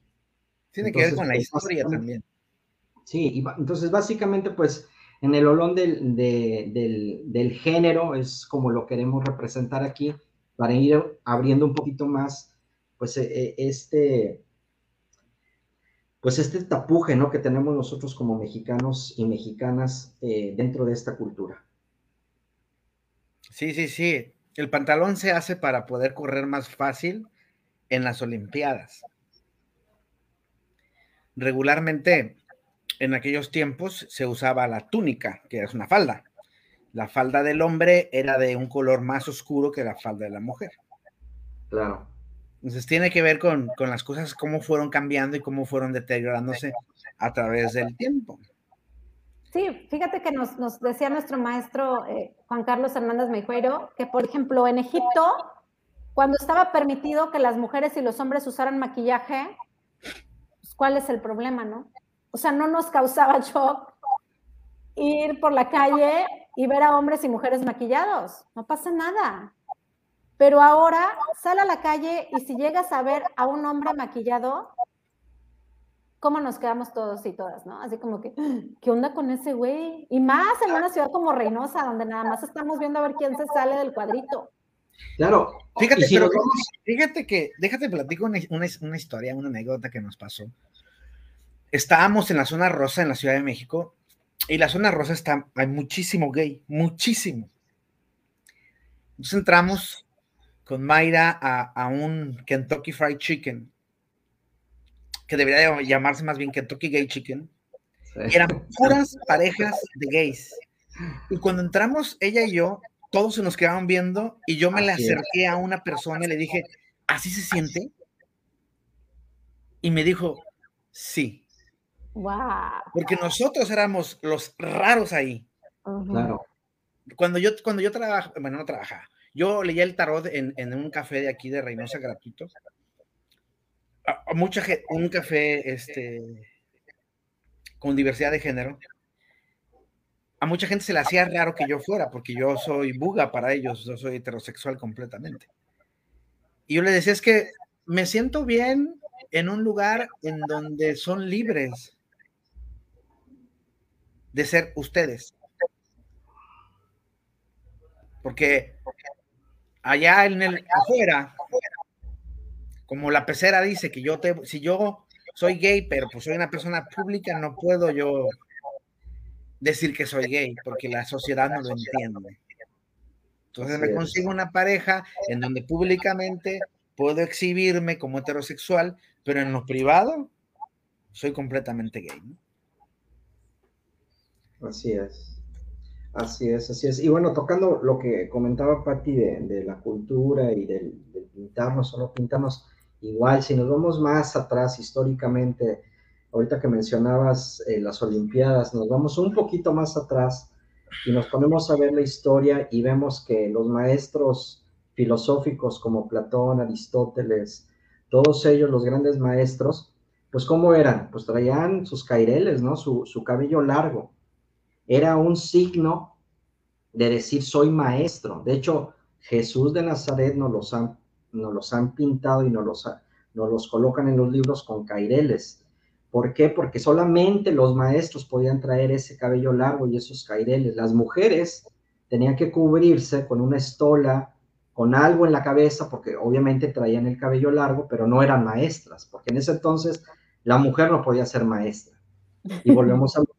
Tiene que ver con la pues, historia también. Sí, entonces básicamente pues en el olón del, del, género es como lo queremos representar aquí para ir abriendo un poquito más pues e, e, este pues este tapuje, ¿no? Que tenemos nosotros como mexicanos y mexicanas eh, dentro de esta cultura. Sí, sí, sí. El pantalón se hace para poder correr más fácil en las Olimpiadas. Regularmente, en aquellos tiempos se usaba la túnica, que es una falda. La falda del hombre era de un color más oscuro que la falda de la mujer. Claro. Entonces tiene que ver con, las cosas, cómo fueron cambiando y cómo fueron deteriorándose a través del tiempo. Sí, fíjate que nos, decía nuestro maestro eh, Juan Carlos Hernández Meijuero que, por ejemplo, en Egipto, cuando estaba permitido que las mujeres y los hombres usaran maquillaje, pues, ¿cuál es el problema, no? O sea, no nos causaba [laughs] shock ir por la calle y ver a hombres y mujeres maquillados, no pasa nada. Pero ahora sal a la calle y si llegas a ver a un hombre maquillado, ¿cómo nos quedamos todos y todas, no? Así como que, ¿qué onda con ese güey? Y más en una ciudad como Reynosa, donde nada más estamos viendo a ver quién se sale del cuadrito. Claro, fíjate, fíjate que, déjate platico una, una, historia, una anécdota que nos pasó. Estábamos en la zona rosa en la Ciudad de México y la zona rosa está, hay muchísimo gay, muchísimo. Entonces entramos con Mayra a, un Kentucky Fried Chicken, que debería llamarse más bien Kentucky Gay Chicken. Eran puras parejas de gays. Y cuando entramos, ella y yo, todos se nos quedaban viendo y yo me le acerqué a una persona y le dije, ¿así se siente? Y me dijo, sí. Wow. Porque nosotros éramos los raros ahí. Claro. Cuando yo, cuando yo trabajaba, bueno, no trabajaba, yo leía el tarot en, un café de aquí de Reynosa gratuito. A, mucha gente, un café este, con diversidad de género. A mucha gente se le hacía raro que yo fuera, porque yo soy buga para ellos, yo soy heterosexual completamente. Y yo le decía, es que me siento bien en un lugar en donde son libres de ser ustedes. Porque allá en el afuera, como la pecera dice que yo te, si yo soy gay, pero pues soy una persona pública, no puedo yo decir que soy gay, porque la sociedad no lo entiende. Entonces me consigo una pareja en donde públicamente puedo exhibirme como heterosexual, pero en lo privado soy completamente gay. Así es. Así es, así es. Y bueno, tocando lo que comentaba Patti de, la cultura y del, pintarnos o no pintarnos, igual, si nos vamos más atrás históricamente, ahorita que mencionabas eh, las Olimpiadas, nos vamos un poquito más atrás y nos ponemos a ver la historia y vemos que los maestros filosóficos como Platón, Aristóteles, todos ellos, los grandes maestros, pues ¿cómo eran? Pues traían sus caireles, ¿no? Su cabello largo. Era un signo de decir soy maestro. De hecho, Jesús de Nazaret nos los han, nos los han pintado y nos los, nos los colocan en los libros con caireles. ¿Por qué? Porque solamente los maestros podían traer ese cabello largo y esos caireles. Las mujeres tenían que cubrirse con una estola, con algo en la cabeza, porque obviamente traían el cabello largo, pero no eran maestras, porque en ese entonces la mujer no podía ser maestra. Y volvemos a [laughs]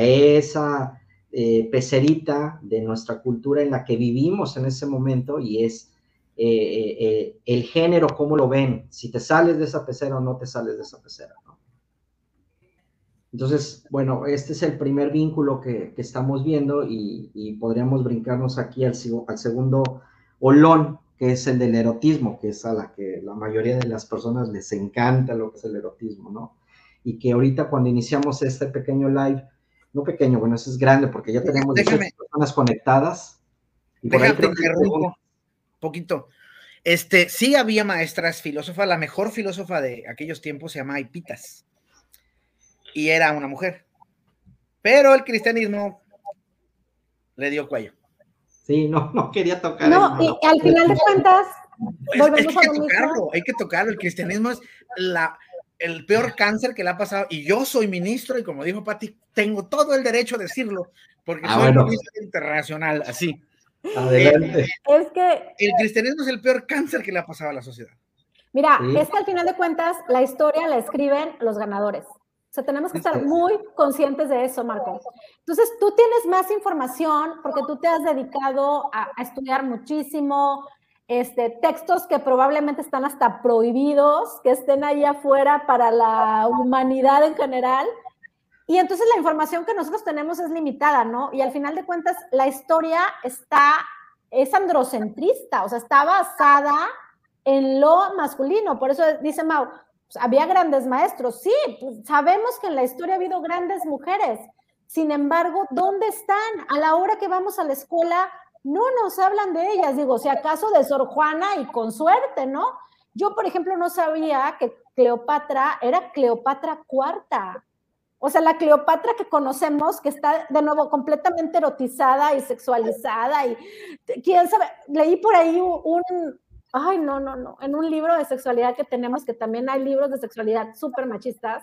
esa eh, pecerita de nuestra cultura en la que vivimos en ese momento y es eh, eh, el género, cómo lo ven, si te sales de esa pecera o no te sales de esa pecera. Entonces, bueno, este es el primer vínculo que, estamos viendo y, podríamos brincarnos aquí al, al segundo olón, que es el del erotismo, que es a la que la mayoría de las personas les encanta lo que es el erotismo, ¿no? Y que ahorita cuando iniciamos este pequeño live, no pequeño, bueno, eso es grande porque ya tenemos déjame, personas conectadas. Y déjame un poquito. Este, sí había maestras filósofas, la mejor filósofa de aquellos tiempos se llama Hipitas y era una mujer. Pero el cristianismo le dio cuello. Sí, no, no quería tocar. No, y al final de cuentas, hay que tocarlo, hay que tocarlo. El cristianismo es la, el peor cáncer que le ha pasado. Y yo soy ministro, y como dijo Pati, tengo todo el derecho a decirlo, porque ah, soy ministro internacional, así. Adelante. es que el cristianismo es el peor cáncer que le ha pasado a la sociedad. Mira, es que al final de cuentas, la historia la escriben los ganadores. O sea, tenemos que estar muy conscientes de eso, Marco. Entonces, tú tienes más información porque tú te has dedicado a, estudiar muchísimo, este, textos que probablemente están hasta prohibidos, que estén ahí afuera para la humanidad en general. Y entonces la información que nosotros tenemos es limitada, ¿no? Y al final de cuentas, la historia está, es androcentrista, o sea, está basada en lo masculino. Por eso dice Mau, había grandes maestros, sí, pues, sabemos que en la historia ha habido grandes mujeres. Sin embargo, ¿dónde están? A la hora que vamos a la escuela, no nos hablan de ellas. Digo, si acaso de Sor Juana y con suerte, ¿no? Yo, por ejemplo, no sabía que Cleopatra era Cleopatra cuarta. O sea, la Cleopatra que conocemos, que está de nuevo completamente erotizada y sexualizada, y quién sabe, leí por ahí un, Ay, no, no, no. En un libro de sexualidad que tenemos, que también hay libros de sexualidad súper machistas.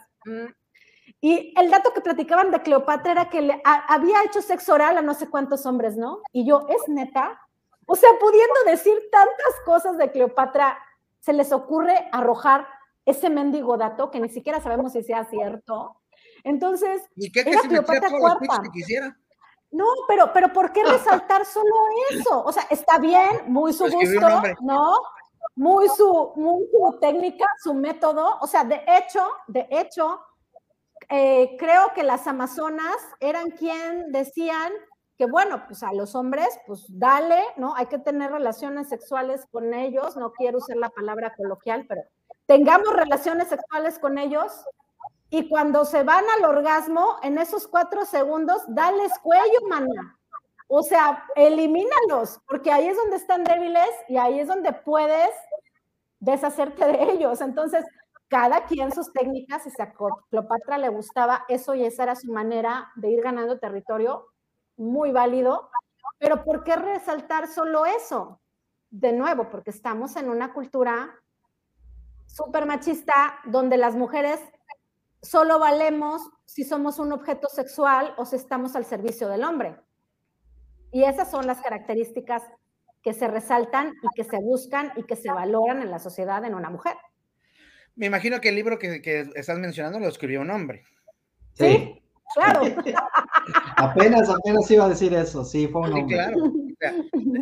Y el dato que platicaban de Cleopatra era que le, había hecho sexo oral a no sé cuántos hombres, ¿no? Y yo, ¿es neta? O sea, pudiendo decir tantas cosas de Cleopatra, se les ocurre arrojar ese mendigo dato que ni siquiera sabemos si sea cierto. Entonces, ¿y qué era Cleopatra cuarta. Que quisiera? No, pero, pero ¿por qué resaltar solo eso? O sea, está bien, muy su gusto, ¿no? Muy su, muy su técnica, su método. O sea, de hecho, de hecho, eh, creo que las amazonas eran quien decían que, bueno, pues a los hombres, pues dale, ¿no? Hay que tener relaciones sexuales con ellos. No quiero usar la palabra coloquial, pero tengamos relaciones sexuales con ellos y cuando se van al orgasmo, en esos cuatro segundos, dales cuello, mana. O sea, elimínalos, porque ahí es donde están débiles y ahí es donde puedes deshacerte de ellos. Entonces, cada quien sus técnicas, y si a Cleopatra le gustaba eso y esa era su manera de ir ganando territorio, muy válido. Pero ¿por qué resaltar solo eso? De nuevo, porque estamos en una cultura súper machista donde las mujeres solo valemos si somos un objeto sexual o si estamos al servicio del hombre. Y esas son las características que se resaltan y que se buscan y que se valoran en la sociedad en una mujer. Me imagino que el libro que, estás mencionando lo escribió un hombre. Sí, claro. [laughs] apenas, apenas iba a decir eso, sí, fue un hombre. claro.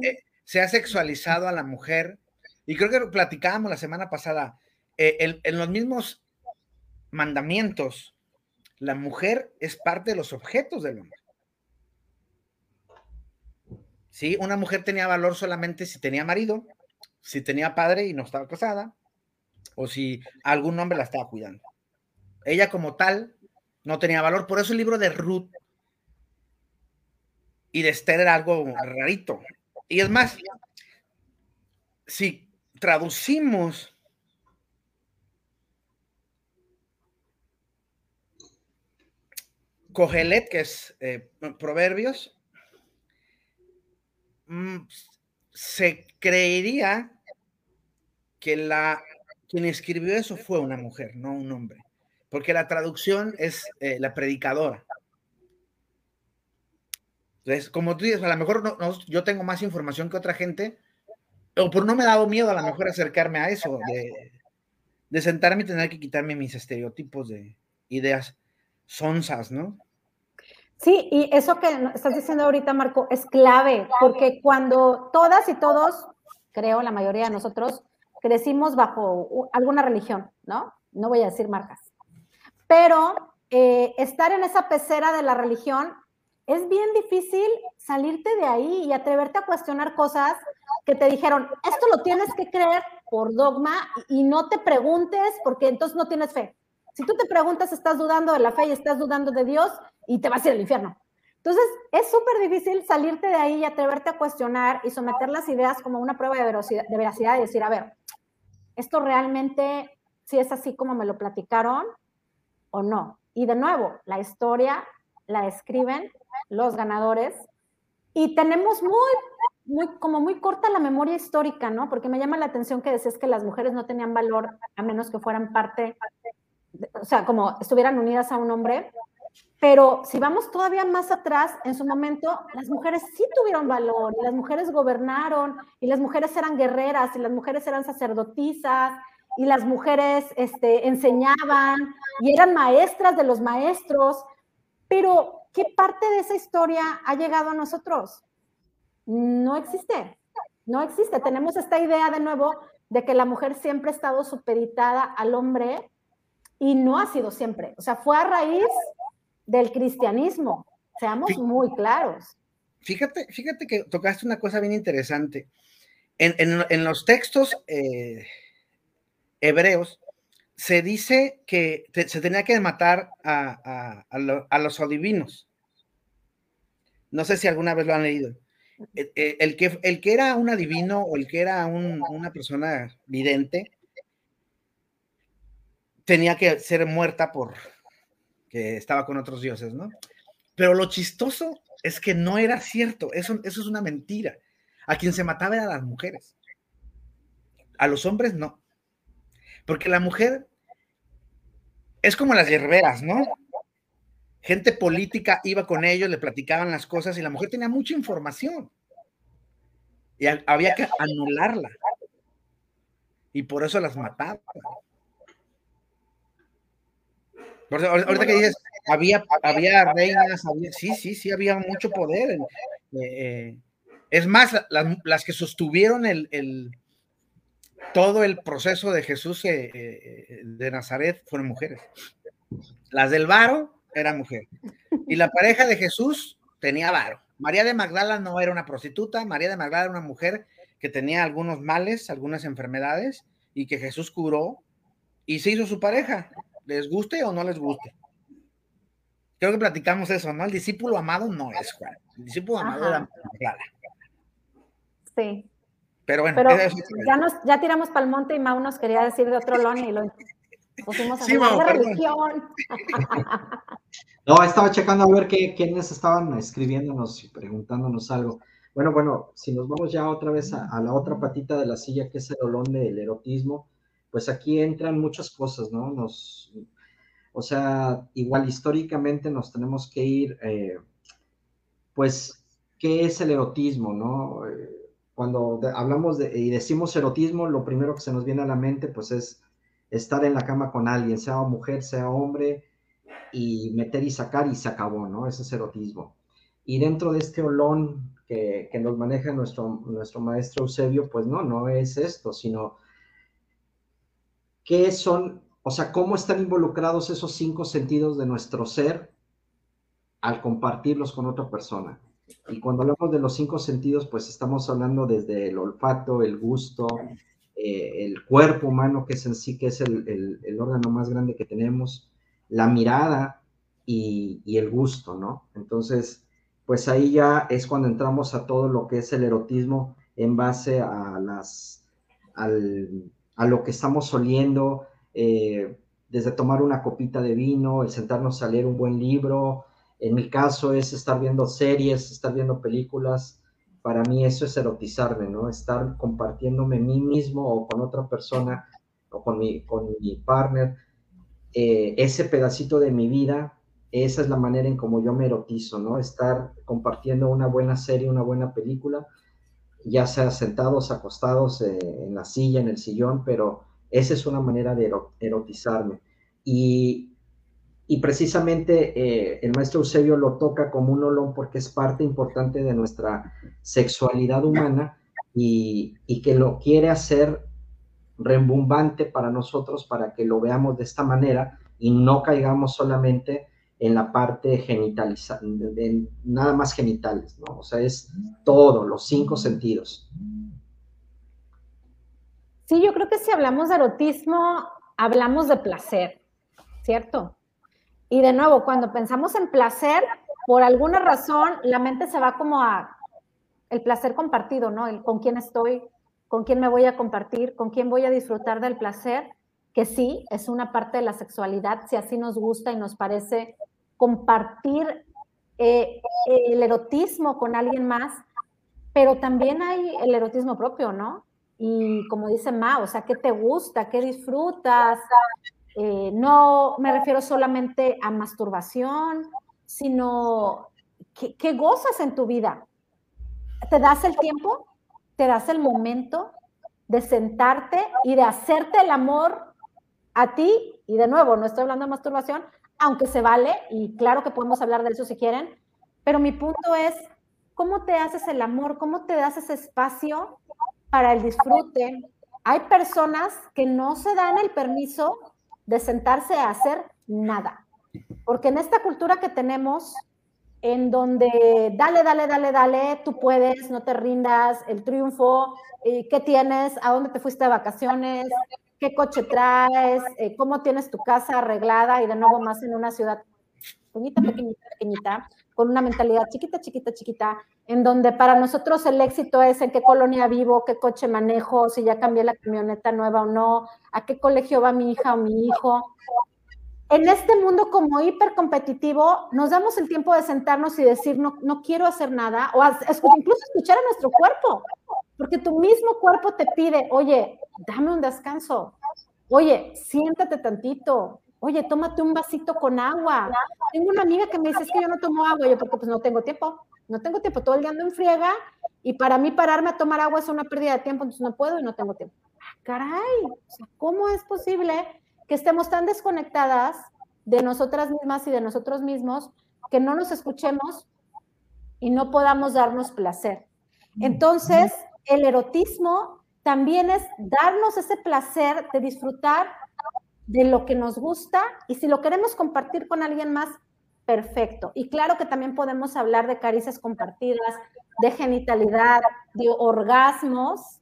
Eh, se ha sexualizado a la mujer y creo que platicábamos la semana pasada, eh, en los mismos mandamientos, la mujer es parte de los objetos del hombre. ¿Sí? Una mujer tenía valor solamente si tenía marido, si tenía padre y no estaba casada, o si algún hombre la estaba cuidando. Ella como tal no tenía valor. Por eso el libro de Ruth y de Esther era algo rarito. Y es más, si traducimos Cogelet, que es eh, Proverbios, mm, se creería que la quien escribió eso fue una mujer, no un hombre, porque la traducción es eh, la predicadora. Entonces, como tú dices, a lo mejor no, yo tengo más información que otra gente, o por no me ha dado miedo a lo mejor acercarme a eso, de, de sentarme y tener que quitarme mis estereotipos de ideas sonsas, ¿no? Sí, y eso que estás diciendo ahorita, Marco, es clave, porque cuando todas y todos, creo la mayoría de nosotros, crecimos bajo alguna religión, ¿no? No voy a decir marcas. Pero eh, estar en esa pecera de la religión es bien difícil salirte de ahí y atreverte a cuestionar cosas que te dijeron, esto lo tienes que creer por dogma y no te preguntes porque entonces no tienes fe. Si tú te preguntas, estás dudando de la fe y estás dudando de Dios y te vas a ir al infierno. Entonces, es súper difícil salirte de ahí y atreverte a cuestionar y someter las ideas como una prueba de veracidad, de veracidad y decir, a ver, ¿esto realmente si es así como me lo platicaron o no? Y de nuevo, la historia la escriben los ganadores y tenemos muy, muy, como muy corta la memoria histórica, ¿no? Porque me llama la atención que decías que las mujeres no tenían valor a menos que fueran parte, o sea, como estuvieran unidas a un hombre. Pero si vamos todavía más atrás, en su momento, las mujeres sí tuvieron valor, y las mujeres gobernaron, y las mujeres eran guerreras, y las mujeres eran sacerdotisas, y las mujeres este, enseñaban, y eran maestras de los maestros. Pero, ¿qué parte de esa historia ha llegado a nosotros? No existe, no existe. Tenemos esta idea de nuevo de que la mujer siempre ha estado supeditada al hombre y no ha sido siempre. O sea, fue a raíz del cristianismo. Seamos muy claros. Fíjate, fíjate que tocaste una cosa bien interesante. En, los textos eh, hebreos se dice que se tenía que matar a, los adivinos. No sé si alguna vez lo han leído. El, que, el que era un adivino o el que era una persona vidente tenía que ser muerta por, que estaba con otros dioses, ¿no? Pero lo chistoso es que no era cierto, eso, eso es una mentira. A quien se mataba era a las mujeres. A los hombres no. Porque la mujer es como las hierberas, ¿no? Gente política iba con ellos, le platicaban las cosas y la mujer tenía mucha información. Y había que anularla. Y por eso las ahorita que dices, había, había reinas, sí, sí, sí, había mucho poder. Eh, eh, es más, las, que sostuvieron el, todo el proceso de Jesús eh, de Nazaret fueron mujeres. Las del varo eran mujeres. Y la pareja de Jesús tenía varo. María de Magdala no era una prostituta, María de Magdala era una mujer que tenía algunos males, algunas enfermedades, y que Jesús curó y se hizo su pareja les guste o no les guste. Creo que platicamos eso, ¿no? El discípulo amado no es Juan. El discípulo amado era Clara. Sí. Pero bueno, ya, nos, ya tiramos para el monte y Mau nos quería decir de otro lon y lo pusimos a sí, de religión. [laughs] No, estaba checando a ver qué, quiénes estaban escribiéndonos y preguntándonos algo. Bueno, bueno, si nos vamos ya otra vez a, a la otra patita de la silla, que es el olón del erotismo, pues aquí entran muchas cosas, ¿no? Nos, o sea, igual históricamente nos tenemos que ir, eh, pues, ¿qué es el erotismo, no? Eh, cuando hablamos de, y decimos erotismo, lo primero que se nos viene a la mente, pues, es estar en la cama con alguien, sea mujer, sea hombre, y meter y sacar y se acabó, ¿no? Ese es erotismo. Y dentro de este olón que, que nos maneja nuestro, nuestro maestro Eusebio, pues no, no es esto, sino qué son, o sea, cómo están involucrados esos cinco sentidos de nuestro ser al compartirlos con otra persona. Y cuando hablamos de los cinco sentidos, pues estamos hablando desde el olfato, el gusto, eh, el cuerpo humano, que es en sí, que es el, órgano más grande que tenemos, la mirada y, el gusto, ¿no? Entonces, pues ahí ya es cuando entramos a todo lo que es el erotismo en base a las, al, a lo que estamos oliendo, eh, desde tomar una copita de vino, el sentarnos a leer un buen libro, En mi caso es estar viendo series, estar viendo películas. Para mí eso es erotizarme, ¿no? Estar compartiéndome mí mismo o con otra persona o con mi, con mi partner eh, ese pedacito de mi vida. Esa es la manera en como yo me erotizo, ¿no? Estar compartiendo una buena serie, una buena película, ya sea sentados, acostados eh, en la silla, en el sillón, pero esa es una manera de erotizarme. Y, y precisamente eh, el maestro Eusebio lo toca como un olón porque es parte importante de nuestra sexualidad humana y, y que lo quiere hacer rembumbante para nosotros para que lo veamos de esta manera y no caigamos solamente en la parte genitalizada, nada más genitales, ¿no? O sea, es todo, los cinco sentidos. Sí, yo creo que si hablamos de erotismo, hablamos de placer, ¿cierto? Y de nuevo, cuando pensamos en placer, por alguna razón, la mente se va como a el placer compartido, ¿no? El con quién estoy, con quién me voy a compartir, con quién voy a disfrutar del placer, que sí, es una parte de la sexualidad, si así nos gusta y nos parece compartir eh, el erotismo con alguien más, pero también hay el erotismo propio, ¿no? Y como dice Ma, o sea, ¿qué te gusta? ¿Qué disfrutas? Eh, no me refiero solamente a masturbación, sino ¿qué, gozas en tu vida? ¿Te das el tiempo? ¿Te das el momento de sentarte y de hacerte el amor a ti? Y de nuevo, no estoy hablando de masturbación, aunque se vale, y claro que podemos hablar de eso si quieren, pero mi punto es, ¿cómo te haces el amor? ¿Cómo te das ese espacio para el disfrute. Hay personas que no se dan el permiso de sentarse a hacer nada, porque en esta cultura que tenemos, en donde dale, dale, dale, dale, tú puedes, no te rindas, el triunfo, eh, qué tienes, a dónde te fuiste de vacaciones, qué coche traes, eh, cómo tienes tu casa arreglada y de nuevo más en una ciudad pequeñita, pequeñita, pequeñita, con una mentalidad chiquita, chiquita, chiquita, en donde para nosotros el éxito es en qué colonia vivo, qué coche manejo, si ya cambié la camioneta nueva o no, a qué colegio va mi hija o mi hijo. En este mundo como hipercompetitivo, nos damos el tiempo de sentarnos y decir, no, no quiero hacer nada, o incluso escuchar a nuestro cuerpo, porque tu mismo cuerpo te pide, oye, dame un descanso, oye, siéntate tantito, Oye, tómate un vasito con agua. Tengo una amiga que me dice, es que yo no tomo agua, yo porque pues no tengo tiempo, no tengo tiempo, todo el día ando en friega y para mí pararme a tomar agua es una pérdida de tiempo, entonces no puedo y no tengo tiempo. Ah, caray, ¿cómo es posible que estemos tan desconectadas de nosotras mismas y de nosotros mismos que no nos escuchemos y no podamos darnos placer? Entonces, el erotismo también es darnos ese placer de disfrutar de lo que nos gusta y si lo queremos compartir con alguien más, perfecto. Y claro que también podemos hablar de caricias compartidas, de genitalidad, de orgasmos,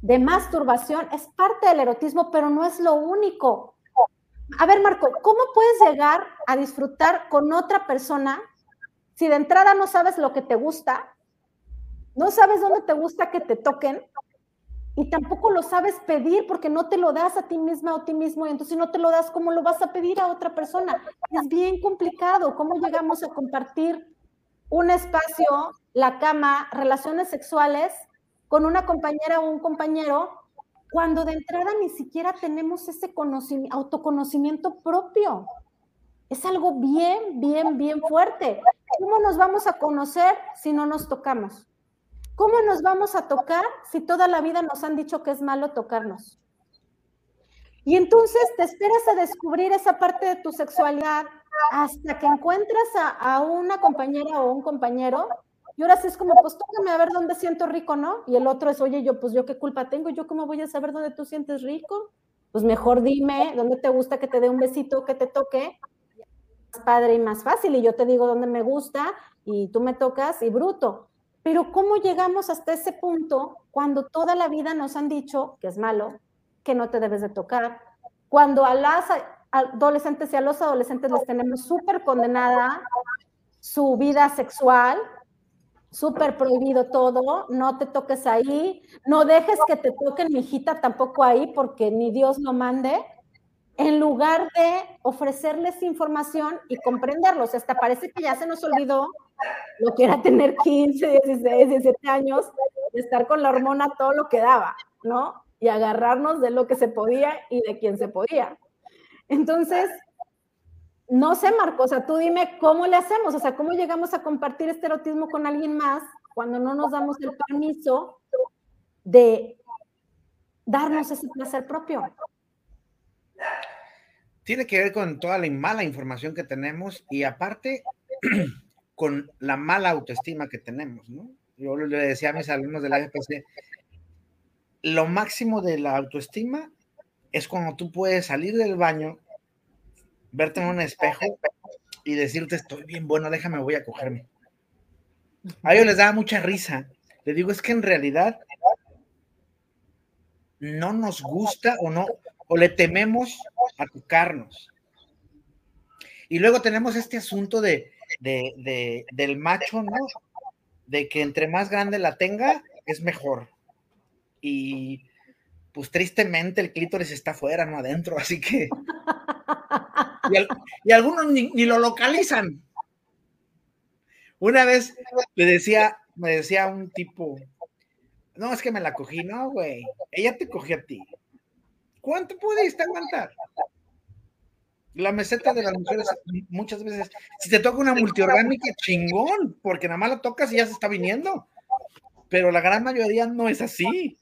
de masturbación. Es parte del erotismo, pero no es lo único. A ver, Marco, ¿cómo puedes llegar a disfrutar con otra persona si de entrada no sabes lo que te gusta, no sabes dónde te gusta que te toquen y tampoco lo sabes pedir porque no te lo das a ti misma o a ti mismo, y entonces si no te lo das, ¿cómo lo vas a pedir a otra persona? Es bien complicado, ¿cómo llegamos a compartir un espacio, la cama, relaciones sexuales con una compañera o un compañero cuando de entrada ni siquiera tenemos ese autoconocimiento propio? Es algo bien, bien, bien fuerte. ¿Cómo nos vamos a conocer si no nos tocamos? ¿Cómo nos vamos a tocar si toda la vida nos han dicho que es malo tocarnos? Y entonces te esperas a descubrir esa parte de tu sexualidad hasta que encuentras a, una compañera o un compañero y ahora sí es como, pues tócame a ver dónde siento rico, ¿no? Y el otro es, oye, yo, pues yo qué culpa tengo, yo cómo voy a saber dónde tú sientes rico. Pues mejor dime dónde te gusta que te dé un besito, que te toque. Más padre y más fácil. Y yo te digo dónde me gusta y tú me tocas y bruto. Pero ¿cómo llegamos hasta ese punto cuando toda la vida nos han dicho que es malo, que no te debes de tocar? Cuando a las adolescentes y a los adolescentes les tenemos súper condenada su vida sexual, súper prohibido todo, no te toques ahí, no dejes que te toquen mi hijita tampoco ahí porque ni Dios lo mande. En lugar de ofrecerles información y comprenderlos. Hasta parece que ya se nos olvidó lo que era tener 15, 16, 17 años, estar con la hormona todo lo que daba, ¿no? Y agarrarnos de lo que se podía y de quien se podía. Entonces, no sé, Marco, o sea, tú dime cómo le hacemos, o sea, cómo llegamos a compartir este erotismo con alguien más cuando no nos damos el permiso de darnos ese placer propio. Tiene que ver con toda la mala información que tenemos y aparte [clears throat] con la mala autoestima que tenemos, ¿no? Yo le decía a mis alumnos de la FPC, lo máximo de la autoestima es cuando tú puedes salir del baño, verte en un espejo y decirte, estoy bien bueno, déjame, voy a cogerme. A ellos les da mucha risa. Le digo, es que en realidad no nos gusta o no, o le tememos a tocarnos. Y luego tenemos este asunto de, del macho, ¿no? De que entre más grande la tenga, es mejor. Y pues tristemente el clítoris está afuera, no adentro, así que... [laughs] Y, algunos ni, ni, lo localizan. Una vez me decía, me decía un tipo, no, es que me la cogí, no, güey. Ella te cogió a ti. ¿Cuánto pudiste aguantar? La meseta de las mujeres muchas veces, si te toca una multiorgánica, chingón, porque nada más la tocas y ya se está viniendo. Pero la gran mayoría no es así.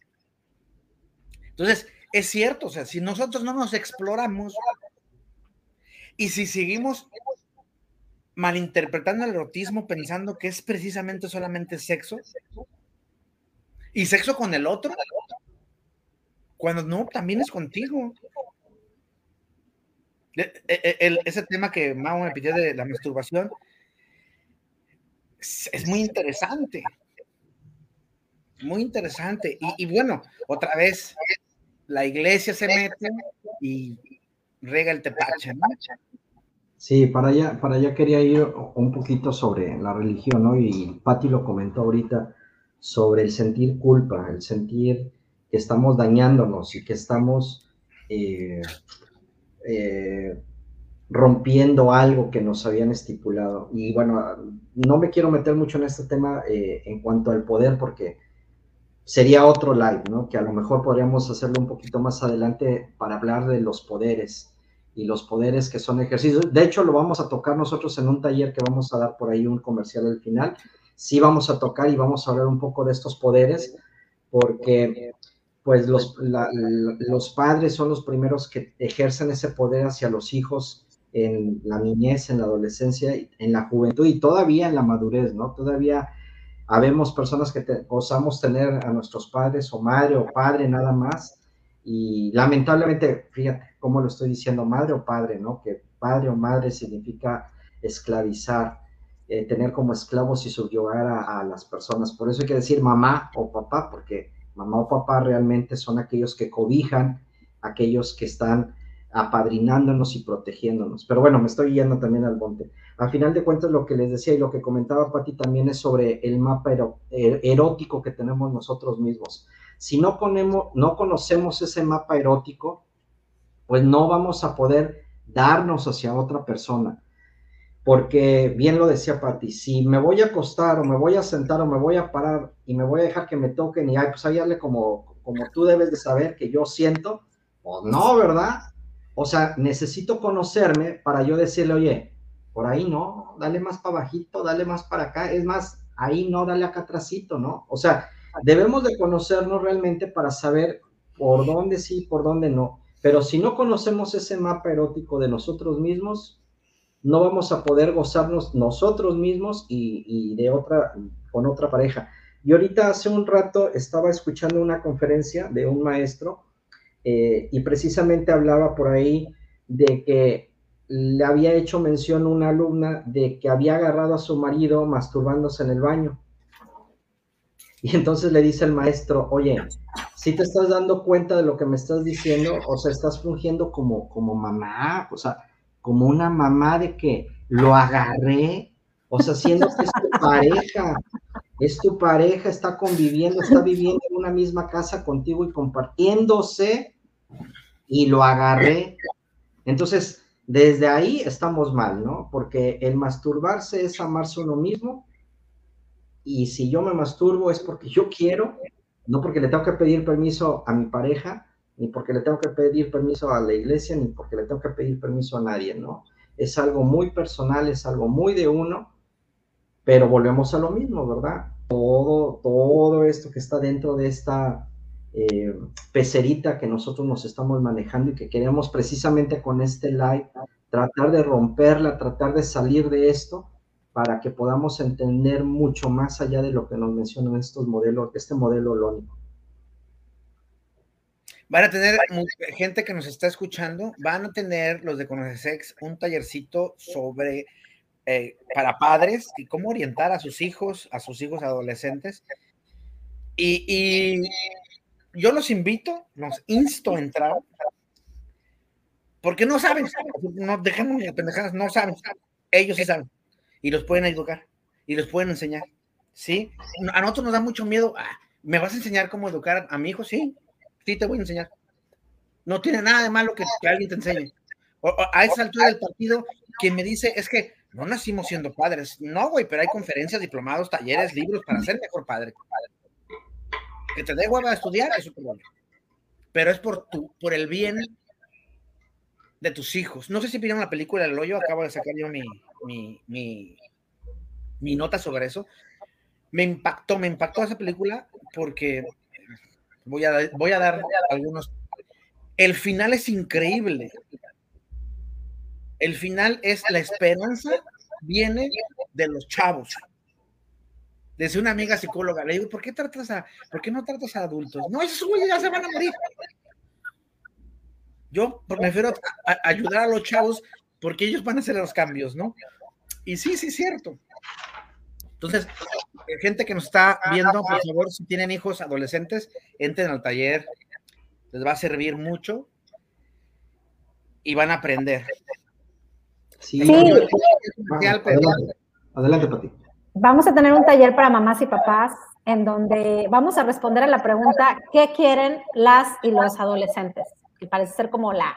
Entonces, es cierto, o sea, si nosotros no nos exploramos y si seguimos malinterpretando el erotismo pensando que es precisamente solamente sexo, y sexo con el otro, cuando no, también es contigo. E, e, ese tema que Mao me pidió de la masturbación es, muy interesante. Muy interesante. Y, bueno, otra vez, la iglesia se mete y rega el tepache, ¿no? Sí, para allá, para allá quería ir un poquito sobre la religión, ¿no? Y Patti lo comentó ahorita sobre el sentir culpa, el sentir que estamos dañándonos y que estamos eh, eh, rompiendo algo que nos habían estipulado. Y bueno, no me quiero meter mucho en este tema eh, en cuanto al poder porque sería otro live, ¿no? Que a lo mejor podríamos hacerlo un poquito más adelante para hablar de los poderes y los poderes que son ejercicios. De hecho, lo vamos a tocar nosotros en un taller que vamos a dar por ahí un comercial al final sí vamos a tocar y vamos a hablar un poco de estos poderes, porque pues los, los padres son los primeros que ejercen ese poder hacia los hijos en la niñez, en la adolescencia, en la juventud y todavía en la madurez, ¿no? Todavía habemos personas que osamos tener a nuestros padres o madre o padre nada más y lamentablemente, fíjate cómo lo estoy diciendo, madre o padre, ¿no? Que padre o madre significa esclavizar, eh, tener como esclavos y subyugar a, las personas. Por eso hay que decir mamá o papá, porque mamá o papá realmente son aquellos que cobijan, aquellos que están apadrinándonos y protegiéndonos. Pero bueno, me estoy yendo también al monte. Al final de cuentas, lo que les decía y lo que comentaba Pati también es sobre el mapa er, erótico que tenemos nosotros mismos. Si no, ponemos, no conocemos ese mapa erótico, pues no vamos a poder darnos hacia otra persona porque bien lo decía Pati, si me voy a acostar o me voy a sentar o me voy a parar y me voy a dejar que me toquen y ay, pues ahí como, como tú debes de saber que yo siento, pues no, ¿verdad? O sea, necesito conocerme para yo decirle, oye, por ahí no, dale más para bajito, dale más para acá, es más, ahí no, dale acá atrásito, ¿no? O sea, debemos de conocernos realmente para saber por dónde sí, por dónde no. Pero si no conocemos ese mapa erótico de nosotros mismos, no vamos a poder gozarnos nosotros mismos y, de otra, con otra pareja. Y ahorita hace un rato estaba escuchando una conferencia de un maestro eh, y precisamente hablaba por ahí de que le había hecho mención una alumna de que había agarrado a su marido masturbándose en el baño. Y entonces le dice el maestro, oye, si te estás dando cuenta de lo que me estás diciendo, o sea, estás fungiendo como, como mamá, o sea, como una mamá de que lo agarré, o sea, siendo que es tu [laughs] pareja, es tu pareja, está conviviendo, está viviendo en una misma casa contigo y compartiéndose, y lo agarré. Entonces, desde ahí estamos mal, ¿no? Porque el masturbarse es amarse uno mismo y si yo me masturbo es porque yo quiero, no porque le tengo que pedir permiso a mi pareja, ni porque le tengo que pedir permiso a la iglesia, ni porque le tengo que pedir permiso a nadie, ¿no? Es algo muy personal, es algo muy de uno, pero volvemos a lo mismo, ¿verdad? Todo, todo esto que está dentro de esta eh, pecerita que nosotros nos estamos manejando y que queremos precisamente con este live tratar de romperla, tratar de salir de esto para que podamos entender mucho más allá de lo que nos mencionan estos modelos, este modelo lónico. Van a tener gente que nos está escuchando, van a tener los de Conocesex un tallercito sobre eh, para padres y cómo orientar a sus hijos, a sus hijos adolescentes. Y, yo los invito, los insto a entrar, porque no saben, no dejemos de pendejadas, no saben, ellos sí saben y los pueden educar y los pueden enseñar. ¿Sí? A nosotros nos da mucho miedo. Ah, ¿Me vas a enseñar cómo educar a mi hijo? Sí, te voy a enseñar. No tiene nada de malo que, alguien te enseñe. a esa altura del partido, quien me dice es que no nacimos siendo padres. No, güey, pero hay conferencias, diplomados, talleres, libros para ser mejor padre. Que te dé hueva a estudiar, eso te Pero es por, tu, por el bien de tus hijos. No sé si vieron la película El Hoyo, acabo de sacar yo mi, mi, mi, nota sobre eso. Me impactó, me impactó esa película porque voy a, voy a dar algunos. El final es increíble. El final es la esperanza viene de los chavos. Desde una amiga psicóloga le digo, ¿por qué tratas a, por qué no tratas a adultos? No, esos güeyes ya se van a morir. Yo prefiero ayudar a los chavos porque ellos van a hacer los cambios, ¿no? Y sí, sí, es cierto. Entonces, eh, gente que nos está viendo, por favor, si tienen hijos adolescentes, entren al taller, les va a servir mucho y van a aprender. Sí, adelante, adelante Pati. Vamos a tener un taller para mamás y papás en donde vamos a responder a la pregunta, ¿qué quieren las y los adolescentes? Que parece ser como la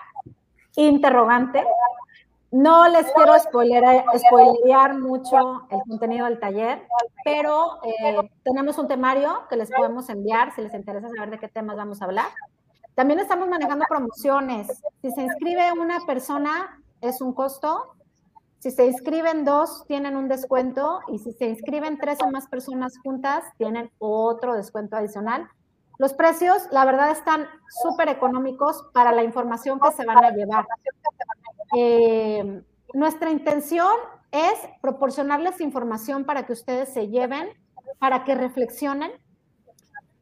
interrogante no les quiero spoilear mucho el contenido del taller, pero eh, tenemos un temario que les podemos enviar si les interesa saber de qué temas vamos a hablar. También estamos manejando promociones. Si se inscribe una persona, es un costo. Si se inscriben dos, tienen un descuento. Y si se inscriben tres o más personas juntas, tienen otro descuento adicional. Los precios, la verdad, están súper económicos para la información que se van a llevar. Eh, nuestra intención es proporcionarles información para que ustedes se lleven, para que reflexionen,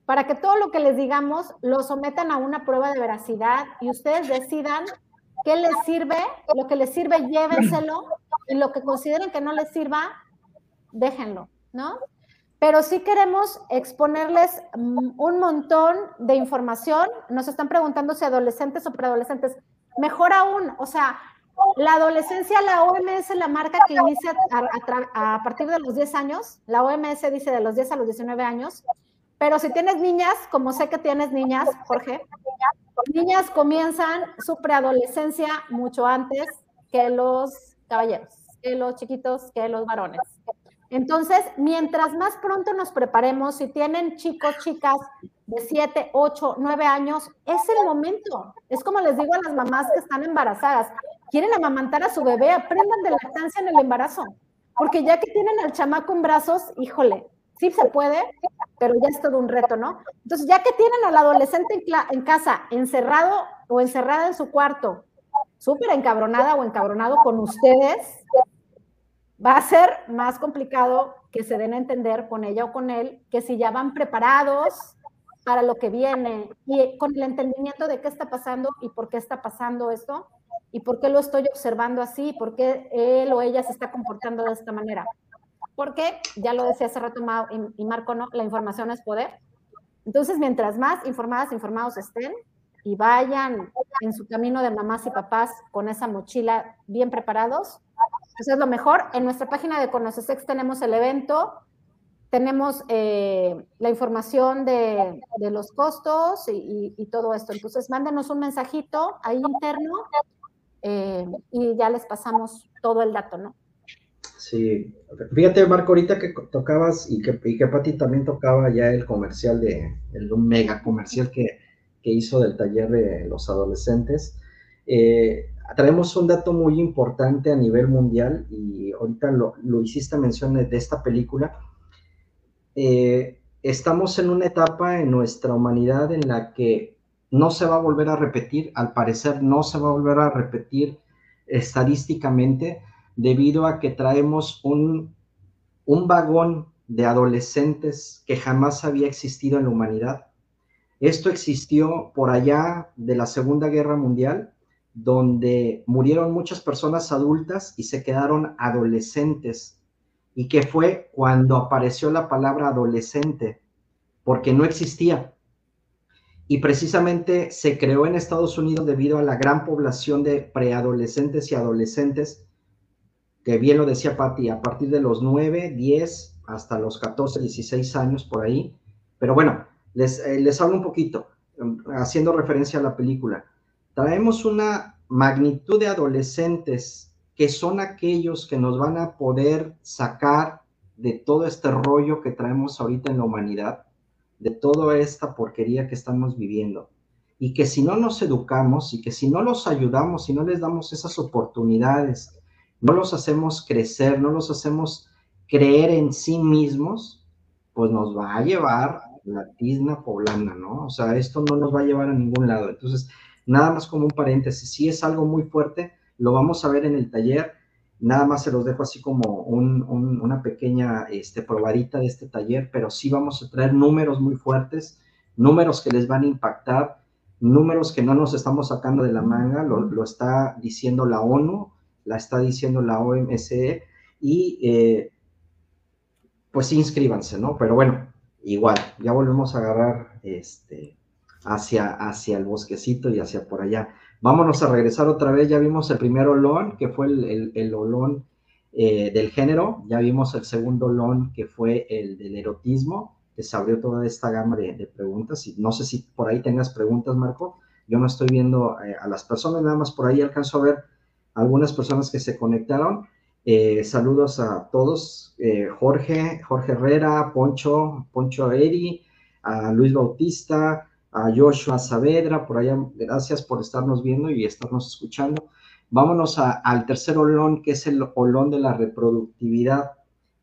para que todo lo que les digamos lo sometan a una prueba de veracidad y ustedes decidan qué les sirve, lo que les sirve, llévenselo y lo que consideren que no les sirva, déjenlo, ¿no? Pero sí queremos exponerles mm, un montón de información. Nos están preguntando si adolescentes o preadolescentes. Mejor aún, o sea, la adolescencia, la OMS la marca que inicia a, partir de los 10 años. La OMS dice de los 10 a los 19 años. Pero si tienes niñas, como sé que tienes niñas, Jorge, niñas comienzan su preadolescencia mucho antes que los caballeros, que los chiquitos, que los varones. Entonces, mientras más pronto nos preparemos, si tienen chicos, chicas de 7, 8, 9 años, es el momento. Es como les digo a las mamás que están embarazadas quieren amamantar a su bebé, aprendan de lactancia en el embarazo, porque ya que tienen al chamaco en brazos, híjole, sí se puede, pero ya es todo un reto, ¿no? Entonces, ya que tienen al adolescente en, casa, encerrado o encerrada en su cuarto, súper encabronada o encabronado con ustedes, va a ser más complicado que se den a entender con ella o con él que si ya van preparados para lo que viene y con el entendimiento de qué está pasando y por qué está pasando esto, ¿Y por qué lo estoy observando así? ¿Por qué él o ella se está comportando de esta manera? Porque, ya lo decía hace rato y Marco, ¿no? La información es poder. Entonces, mientras más informadas, informados estén y vayan en su camino de mamás y papás con esa mochila bien preparados, pues es lo mejor. En nuestra página de Conocesex tenemos el evento, tenemos eh, la información de, los costos y, todo esto. Entonces, mándenos un mensajito ahí interno eh, y ya les pasamos todo el dato, ¿no? Sí, fíjate Marco, ahorita que tocabas y que, y que Pati también tocaba ya el comercial de, el mega comercial que, que hizo del taller de los adolescentes, eh, traemos un dato muy importante a nivel mundial y ahorita lo, lo hiciste mención de esta película. Eh, estamos en una etapa en nuestra humanidad en la que no se va a volver a repetir, al parecer no se va a volver a repetir estadísticamente debido a que traemos un, un vagón de adolescentes que jamás había existido en la humanidad. Esto existió por allá de la Segunda Guerra Mundial, donde murieron muchas personas adultas y se quedaron adolescentes y que fue cuando apareció la palabra adolescente, porque no existía. Y precisamente se creó en Estados Unidos debido a la gran población de preadolescentes y adolescentes, que bien lo decía Patti, a partir de los 9, 10 hasta los 14, 16 años por ahí. Pero bueno, les, eh, les hablo un poquito, haciendo referencia a la película. Traemos una magnitud de adolescentes que son aquellos que nos van a poder sacar de todo este rollo que traemos ahorita en la humanidad, de toda esta porquería que estamos viviendo. Y que si no nos educamos y que si no los ayudamos, si no les damos esas oportunidades, no los hacemos crecer, no los hacemos creer en sí mismos, pues nos va a llevar la tizna poblana, ¿no? O sea, esto no nos va a llevar a ningún lado. Entonces, nada más como un paréntesis, sí es algo muy fuerte, lo vamos a ver en el taller. Nada más se los dejo así como una pequeña este, probadita de este taller, pero sí vamos a traer números muy fuertes, números que les van a impactar, números que no nos estamos sacando de la manga, lo, está diciendo la ONU, la está diciendo la OMSE, y eh, pues inscríbanse, ¿no? Pero bueno, igual, ya volvemos a agarrar este, hacia, hacia el bosquecito y hacia por allá. Vámonos a regresar otra vez, ya vimos el primer olón, que fue el, el, olón eh, del género, ya vimos el segundo olón, que fue el del erotismo, que se abrió toda esta gama de, preguntas, no sé si por ahí tengas preguntas, Marco, yo no estoy viendo eh, a las personas, nada más por ahí alcanzo a ver algunas personas que se conectaron, eh, saludos a todos, Jorge, Jorge Herrera, Poncho, Poncho Eri, a Luis Bautista, a Joshua Saavedra, por allá, gracias por estarnos viendo y estarnos escuchando. Vámonos al tercer olón, que es el olón de la reproductividad,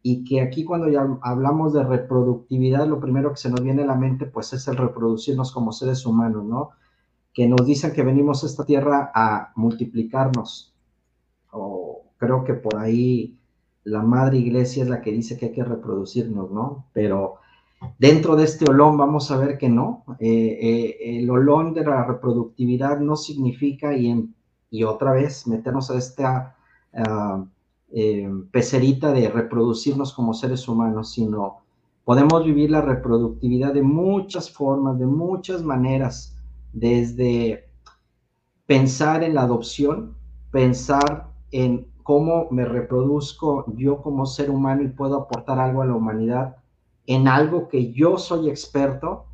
y que aquí cuando ya hablamos de reproductividad, lo primero que se nos viene a la mente, pues es el reproducirnos como seres humanos, ¿no? Que nos dicen que venimos a esta tierra a multiplicarnos, o creo que por ahí la madre iglesia es la que dice que hay que reproducirnos, ¿no? Pero Dentro de este olón vamos a ver que no. Eh, eh, el olón de la reproductividad no significa, y, y otra vez, meternos a esta eh, pecerita de reproducirnos como seres humanos, sino podemos vivir la reproductividad de muchas formas, de muchas maneras, desde pensar en la adopción, pensar en cómo me reproduzco yo como ser humano y puedo aportar algo a la humanidad en algo que yo soy experto.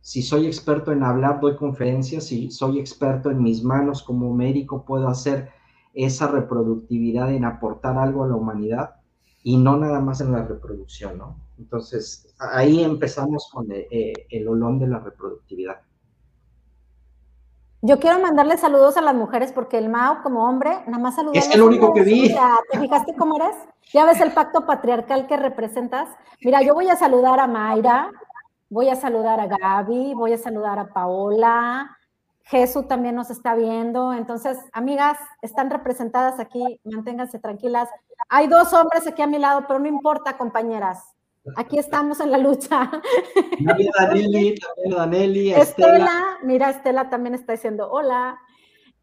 Si soy experto en hablar, doy conferencias. Si soy experto en mis manos como médico, puedo hacer esa reproductividad en aportar algo a la humanidad y no nada más en la reproducción, ¿no? Entonces, ahí empezamos con el, eh, el olón de la reproductividad. Yo quiero mandarle saludos a las mujeres porque el Mao, como hombre, nada más saluda. Es el único que vi. ¿Te fijaste cómo eres? Ya ves el pacto patriarcal que representas. Mira, yo voy a saludar a Mayra, voy a saludar a Gaby, voy a saludar a Paola. Jesús también nos está viendo. Entonces, amigas, están representadas aquí, manténganse tranquilas. Hay dos hombres aquí a mi lado, pero no importa, compañeras. Aquí estamos en la lucha. [laughs] Mira, Danelli, Danelli, Estela. Mira, Estela también está diciendo hola.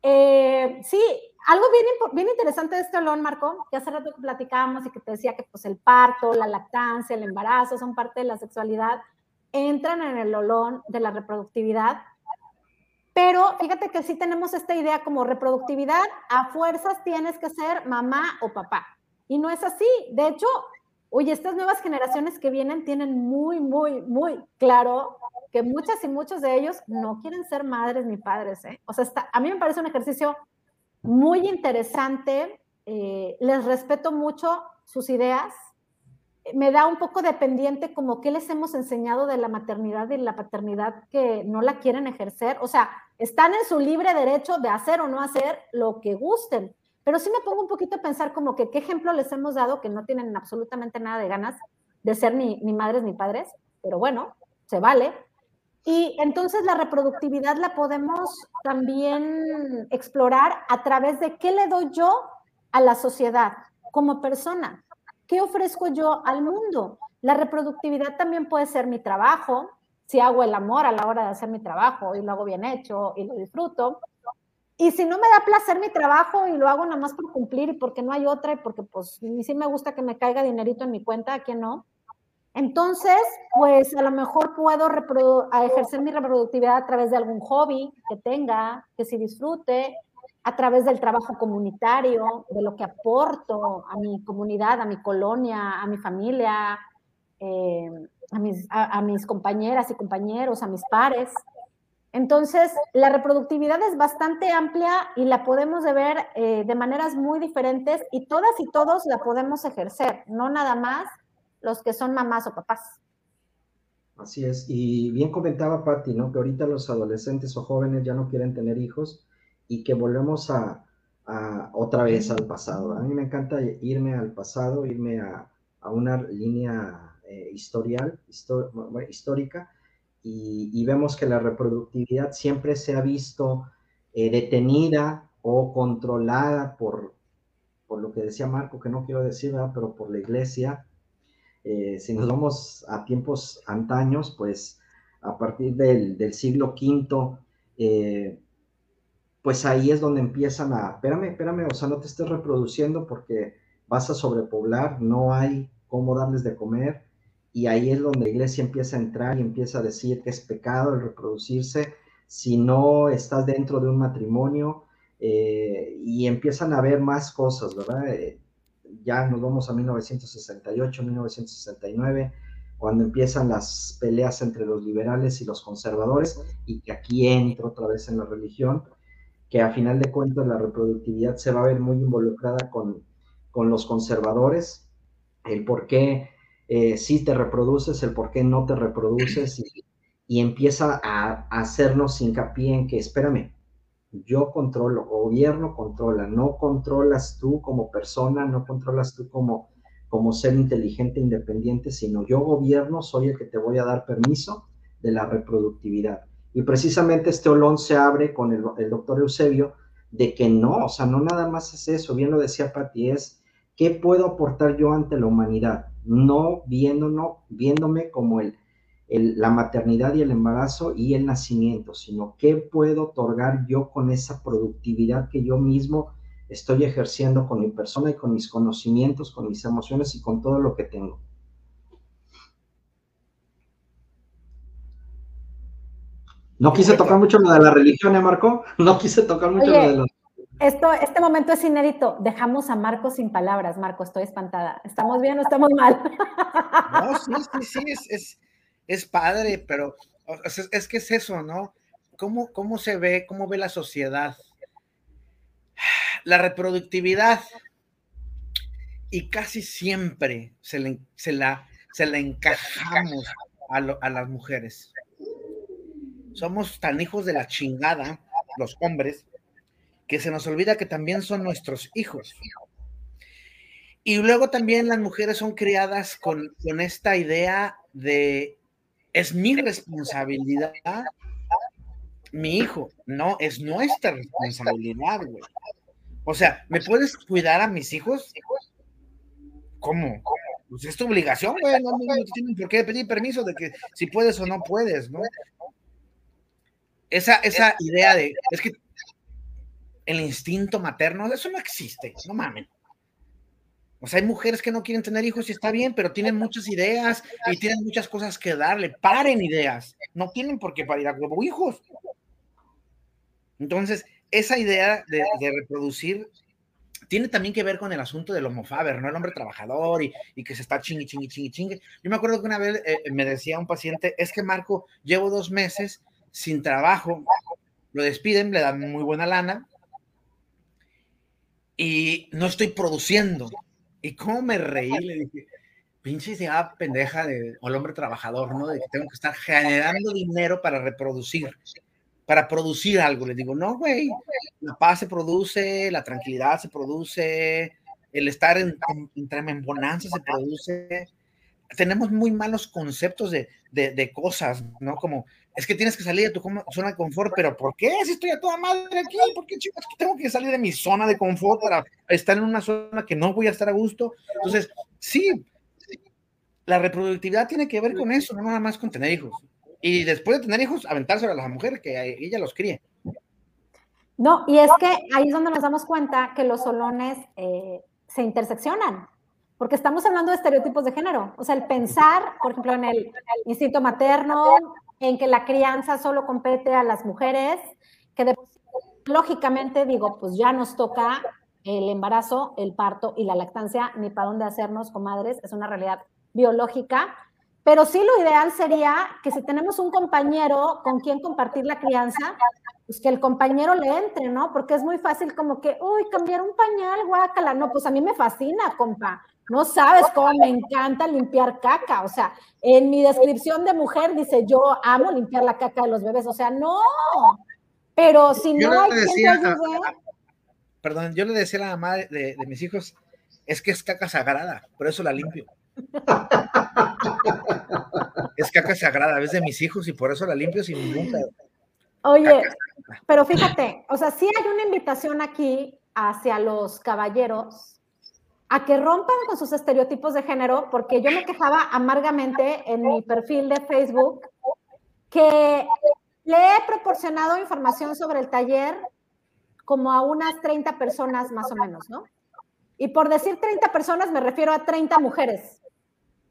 Eh, sí, algo bien, bien interesante de este olón, Marco, que hace rato que platicábamos y que te decía que pues el parto, la lactancia, el embarazo son parte de la sexualidad, entran en el olón de la reproductividad. Pero fíjate que sí tenemos esta idea como reproductividad, a fuerzas tienes que ser mamá o papá. Y no es así. De hecho, Oye, estas nuevas generaciones que vienen tienen muy, muy, muy claro que muchas y muchos de ellos no quieren ser madres ni padres, ¿eh? O sea, está, a mí me parece un ejercicio muy interesante, eh, les respeto mucho sus ideas, me da un poco de pendiente como qué les hemos enseñado de la maternidad y la paternidad que no la quieren ejercer. O sea, están en su libre derecho de hacer o no hacer lo que gusten. Pero sí me pongo un poquito a pensar como que qué ejemplo les hemos dado que no tienen absolutamente nada de ganas de ser ni, ni madres ni padres, pero bueno, se vale. Y entonces la reproductividad la podemos también explorar a través de qué le doy yo a la sociedad como persona. ¿Qué ofrezco yo al mundo? La reproductividad también puede ser mi trabajo, si hago el amor a la hora de hacer mi trabajo y lo hago bien hecho y lo disfruto. Y si no me da placer mi trabajo y lo hago nada más por cumplir y porque no hay otra y porque pues sí me gusta que me caiga dinerito en mi cuenta, ¿a quién no? Entonces, pues a lo mejor puedo ejercer mi reproductividad a través de algún hobby que tenga, que si disfrute, a través del trabajo comunitario, de lo que aporto a mi comunidad, a mi colonia, a mi familia, eh, a, mis, a, mis, compañeras y compañeros, a mis pares. Entonces, la reproductividad es bastante amplia y la podemos ver eh, de maneras muy diferentes y todas y todos la podemos ejercer, no nada más los que son mamás o papás. Así es, y bien comentaba Patti, ¿no? Que ahorita los adolescentes o jóvenes ya no quieren tener hijos y que volvemos a, otra vez al pasado. A mí me encanta irme al pasado, irme a, una línea eh, historial, histórica, y, vemos que la reproductividad siempre se ha visto eh, detenida o controlada por, por lo que decía Marco, que no quiero decir, pero por la iglesia. Eh, si nos vamos a tiempos antaños, pues a partir del, siglo V, pues ahí es donde empiezan a, espérame, espérame, o sea, no te estés reproduciendo porque vas a sobrepoblar, no hay cómo darles de comer, y ahí es donde la iglesia empieza a entrar y empieza a decir que es pecado el reproducirse si no estás dentro de un matrimonio, eh, y empiezan a ver más cosas, ¿verdad? Eh, ya nos vamos a 1968, 1969, cuando empiezan las peleas entre los liberales y los conservadores, y que aquí entra otra vez en la religión, que a final de cuentas la reproductividad se va a ver muy involucrada con, con los conservadores, el por qué eh, sí te reproduces, el por qué no te reproduces, y, empieza a, hacernos hincapié en que, espérame, yo controlo, gobierno controla, no controlas tú como persona, no controlas tú como, como ser inteligente, independiente, sino yo gobierno, soy el que te voy a dar permiso de la reproductividad. Y precisamente este olón se abre con el, doctor Eusebio de que no, o sea, no nada más es eso, bien lo decía Pati, es qué puedo aportar yo ante la humanidad, no viéndome como el, la maternidad y el embarazo y el nacimiento, sino qué puedo otorgar yo con esa productividad que yo mismo estoy ejerciendo con mi persona y con mis conocimientos, con mis emociones y con todo lo que tengo. No quise tocar mucho lo de la religión, ¿eh, Marco? No quise tocar mucho lo de la... Esto, este momento es inédito. Dejamos a Marco sin palabras. Marco, estoy espantada. ¿Estamos bien o estamos mal? No, sí, sí, sí, es, padre, pero es, que es eso, ¿no? ¿Cómo, ¿Cómo se ve, cómo ve la sociedad? La reproductividad. Y casi siempre se, se, la, se la encajamos a las mujeres somos tan hijos de la chingada, los hombres, que se nos olvida que también son nuestros hijos. Y luego también las mujeres son criadas con, con esta idea de es mi responsabilidad, mi hijo. No, es nuestra responsabilidad, güey. O sea, ¿me puedes cuidar a mis hijos? ¿Cómo? Pues es tu obligación, güey. No, no, tienen por qué pedir permiso de que si puedes o no puedes, ¿no? esa, esa idea de, es que el instinto materno, eso no existe, no mames. O sea, hay mujeres que no quieren tener hijos y está bien, pero tienen muchas ideas y tienen muchas cosas que darle. Paren ideas. No tienen por qué parir a huevo hijos. Entonces, esa idea de, reproducir tiene también que ver con el asunto del homofaber, ¿no? El hombre trabajador y, que se está chingue, chingue, chingue, chingue. Yo me acuerdo que una vez eh, me decía un paciente, es que Marco, llevo dos meses sin trabajo, lo despiden, le dan muy buena lana y no estoy produciendo. Y cómo me reí, le dije, pinche idea pendeja de, o el hombre trabajador, ¿no? De que tengo que estar generando dinero para reproducir, para producir algo. Le digo, no, güey, la paz se produce, la tranquilidad se produce, el estar en, en, en bonanza se produce. Tenemos muy malos conceptos de, de, de, cosas, ¿no? Como, es que tienes que salir de tu zona de confort, pero ¿por qué? Si estoy a toda madre aquí, ¿por qué chicos tengo que salir de mi zona de confort para estar en una zona que no voy a estar a gusto? Entonces, sí, la reproductividad tiene que ver con eso, no nada más con tener hijos. Y después de tener hijos, aventárselo a la mujer, que ella los críe. No, y es que ahí es donde nos damos cuenta que los solones eh, se interseccionan, porque estamos hablando de estereotipos de género. O sea, el pensar, por ejemplo, en el, instinto materno, en que la crianza solo compete a las mujeres, que lógicamente digo, pues ya nos toca el embarazo, el parto y la lactancia, ni para dónde hacernos, comadres, es una realidad biológica, pero sí lo ideal sería que si tenemos un compañero con quien compartir la crianza, pues que el compañero le entre, ¿no? Porque es muy fácil como que, uy, cambiar un pañal, guácala. No, pues a mí me fascina, compa. No sabes cómo me encanta limpiar caca. O sea, en mi descripción de mujer dice, yo amo limpiar la caca de los bebés. O sea, no. Pero si no hay ayude... Perdón, yo le decía a la mamá de, de mis hijos, es que es caca sagrada, por eso la limpio. es caca sagrada, es de mis hijos y por eso la limpio sin ningún Oye, pero fíjate, o sea, sí hay una invitación aquí hacia los caballeros a que rompan con sus estereotipos de género, porque yo me quejaba amargamente en mi perfil de Facebook que le he proporcionado información sobre el taller como a unas 30 personas más o menos, ¿no? Y por decir 30 personas me refiero a 30 mujeres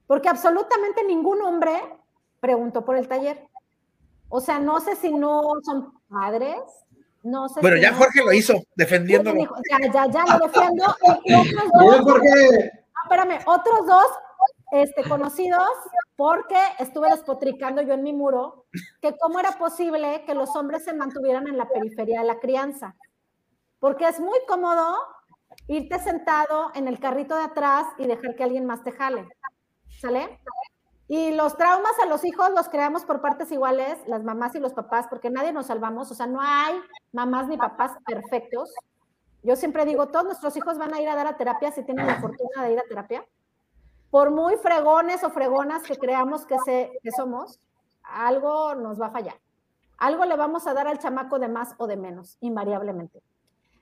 porque absolutamente ningún hombre preguntó por el taller. O sea, no sé si no son padres, no sé Bueno, ya Jorge lo hizo, defendiéndolo. Ya, ya, ya lo defiendo. [laughs] Otros dos, Jorge. espérame, otros dos este, conocidos, porque estuve despotricando yo en mi muro, que cómo era posible que los hombres se mantuvieran en la periferia de la crianza. Porque es muy cómodo irte sentado en el carrito de atrás y dejar que alguien más te jale. ¿Sale? Y los traumas a los hijos los creamos por partes iguales, las mamás y los papás, porque nadie nos salvamos, o sea, no hay mamás ni papás perfectos. Yo siempre digo, todos nuestros hijos van a ir a dar a terapia si tienen la fortuna de ir a terapia. Por muy fregones o fregonas que creamos que, se, que somos, algo nos va a fallar. Algo le vamos a dar al chamaco de más o de menos, invariablemente.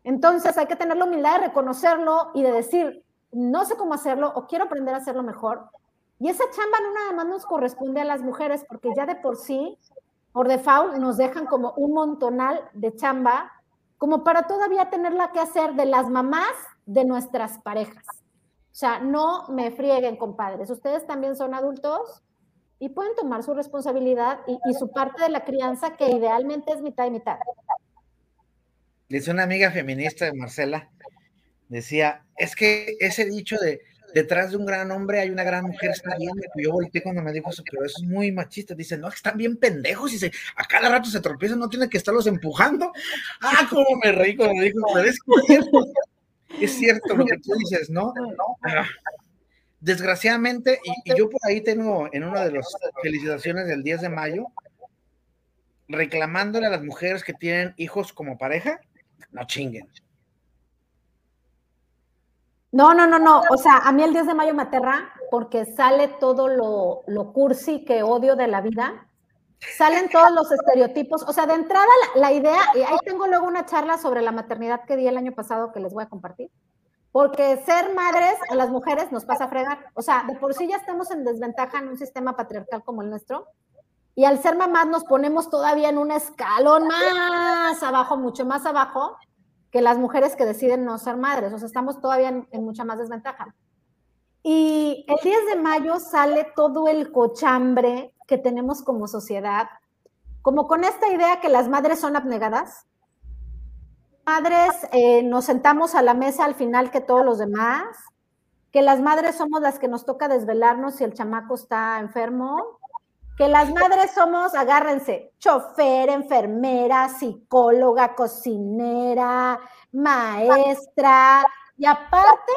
Entonces hay que tener la humildad de reconocerlo y de decir, no sé cómo hacerlo o quiero aprender a hacerlo mejor y esa chamba no nada más nos corresponde a las mujeres, porque ya de por sí, por default, nos dejan como un montonal de chamba, como para todavía tenerla que hacer de las mamás de nuestras parejas. O sea, no me frieguen, compadres. Ustedes también son adultos y pueden tomar su responsabilidad y, y su parte de la crianza, que idealmente es mitad y mitad. Dice una amiga feminista de Marcela, decía, es que ese dicho de detrás de un gran hombre hay una gran mujer, bien, yo volteé cuando me dijo eso, pero eso es muy machista, dice, no, están bien pendejos y se, a cada rato se tropiezan, no tienen que estarlos empujando, ah, cómo me reí cuando me dijo, pero es cierto, es cierto lo que tú dices, ¿no? Ah, desgraciadamente, y, y, yo por ahí tengo en una de las felicitaciones del 10 de mayo, reclamándole a las mujeres que tienen hijos como pareja, no chinguen. No, no, no, no. O sea, a mí el 10 de mayo me aterra porque sale todo lo, lo cursi que odio de la vida. Salen todos los estereotipos. O sea, de entrada la, idea, y ahí tengo luego una charla sobre la maternidad que di el año pasado que les voy a compartir. Porque ser madres a las mujeres nos pasa a fregar. O sea, de por sí ya estamos en desventaja en un sistema patriarcal como el nuestro. Y al ser mamás nos ponemos todavía en un escalón más abajo, mucho más abajo, que las mujeres que deciden no ser madres. O sea, estamos todavía en, mucha más desventaja. Y el 10 de mayo sale todo el cochambre que tenemos como sociedad, como con esta idea que las madres son abnegadas. Madres eh, nos sentamos a la mesa al final que todos los demás, que las madres somos las que nos toca desvelarnos si el chamaco está enfermo, que las madres somos, agárrense, chofer, enfermera, psicóloga, cocinera, maestra y aparte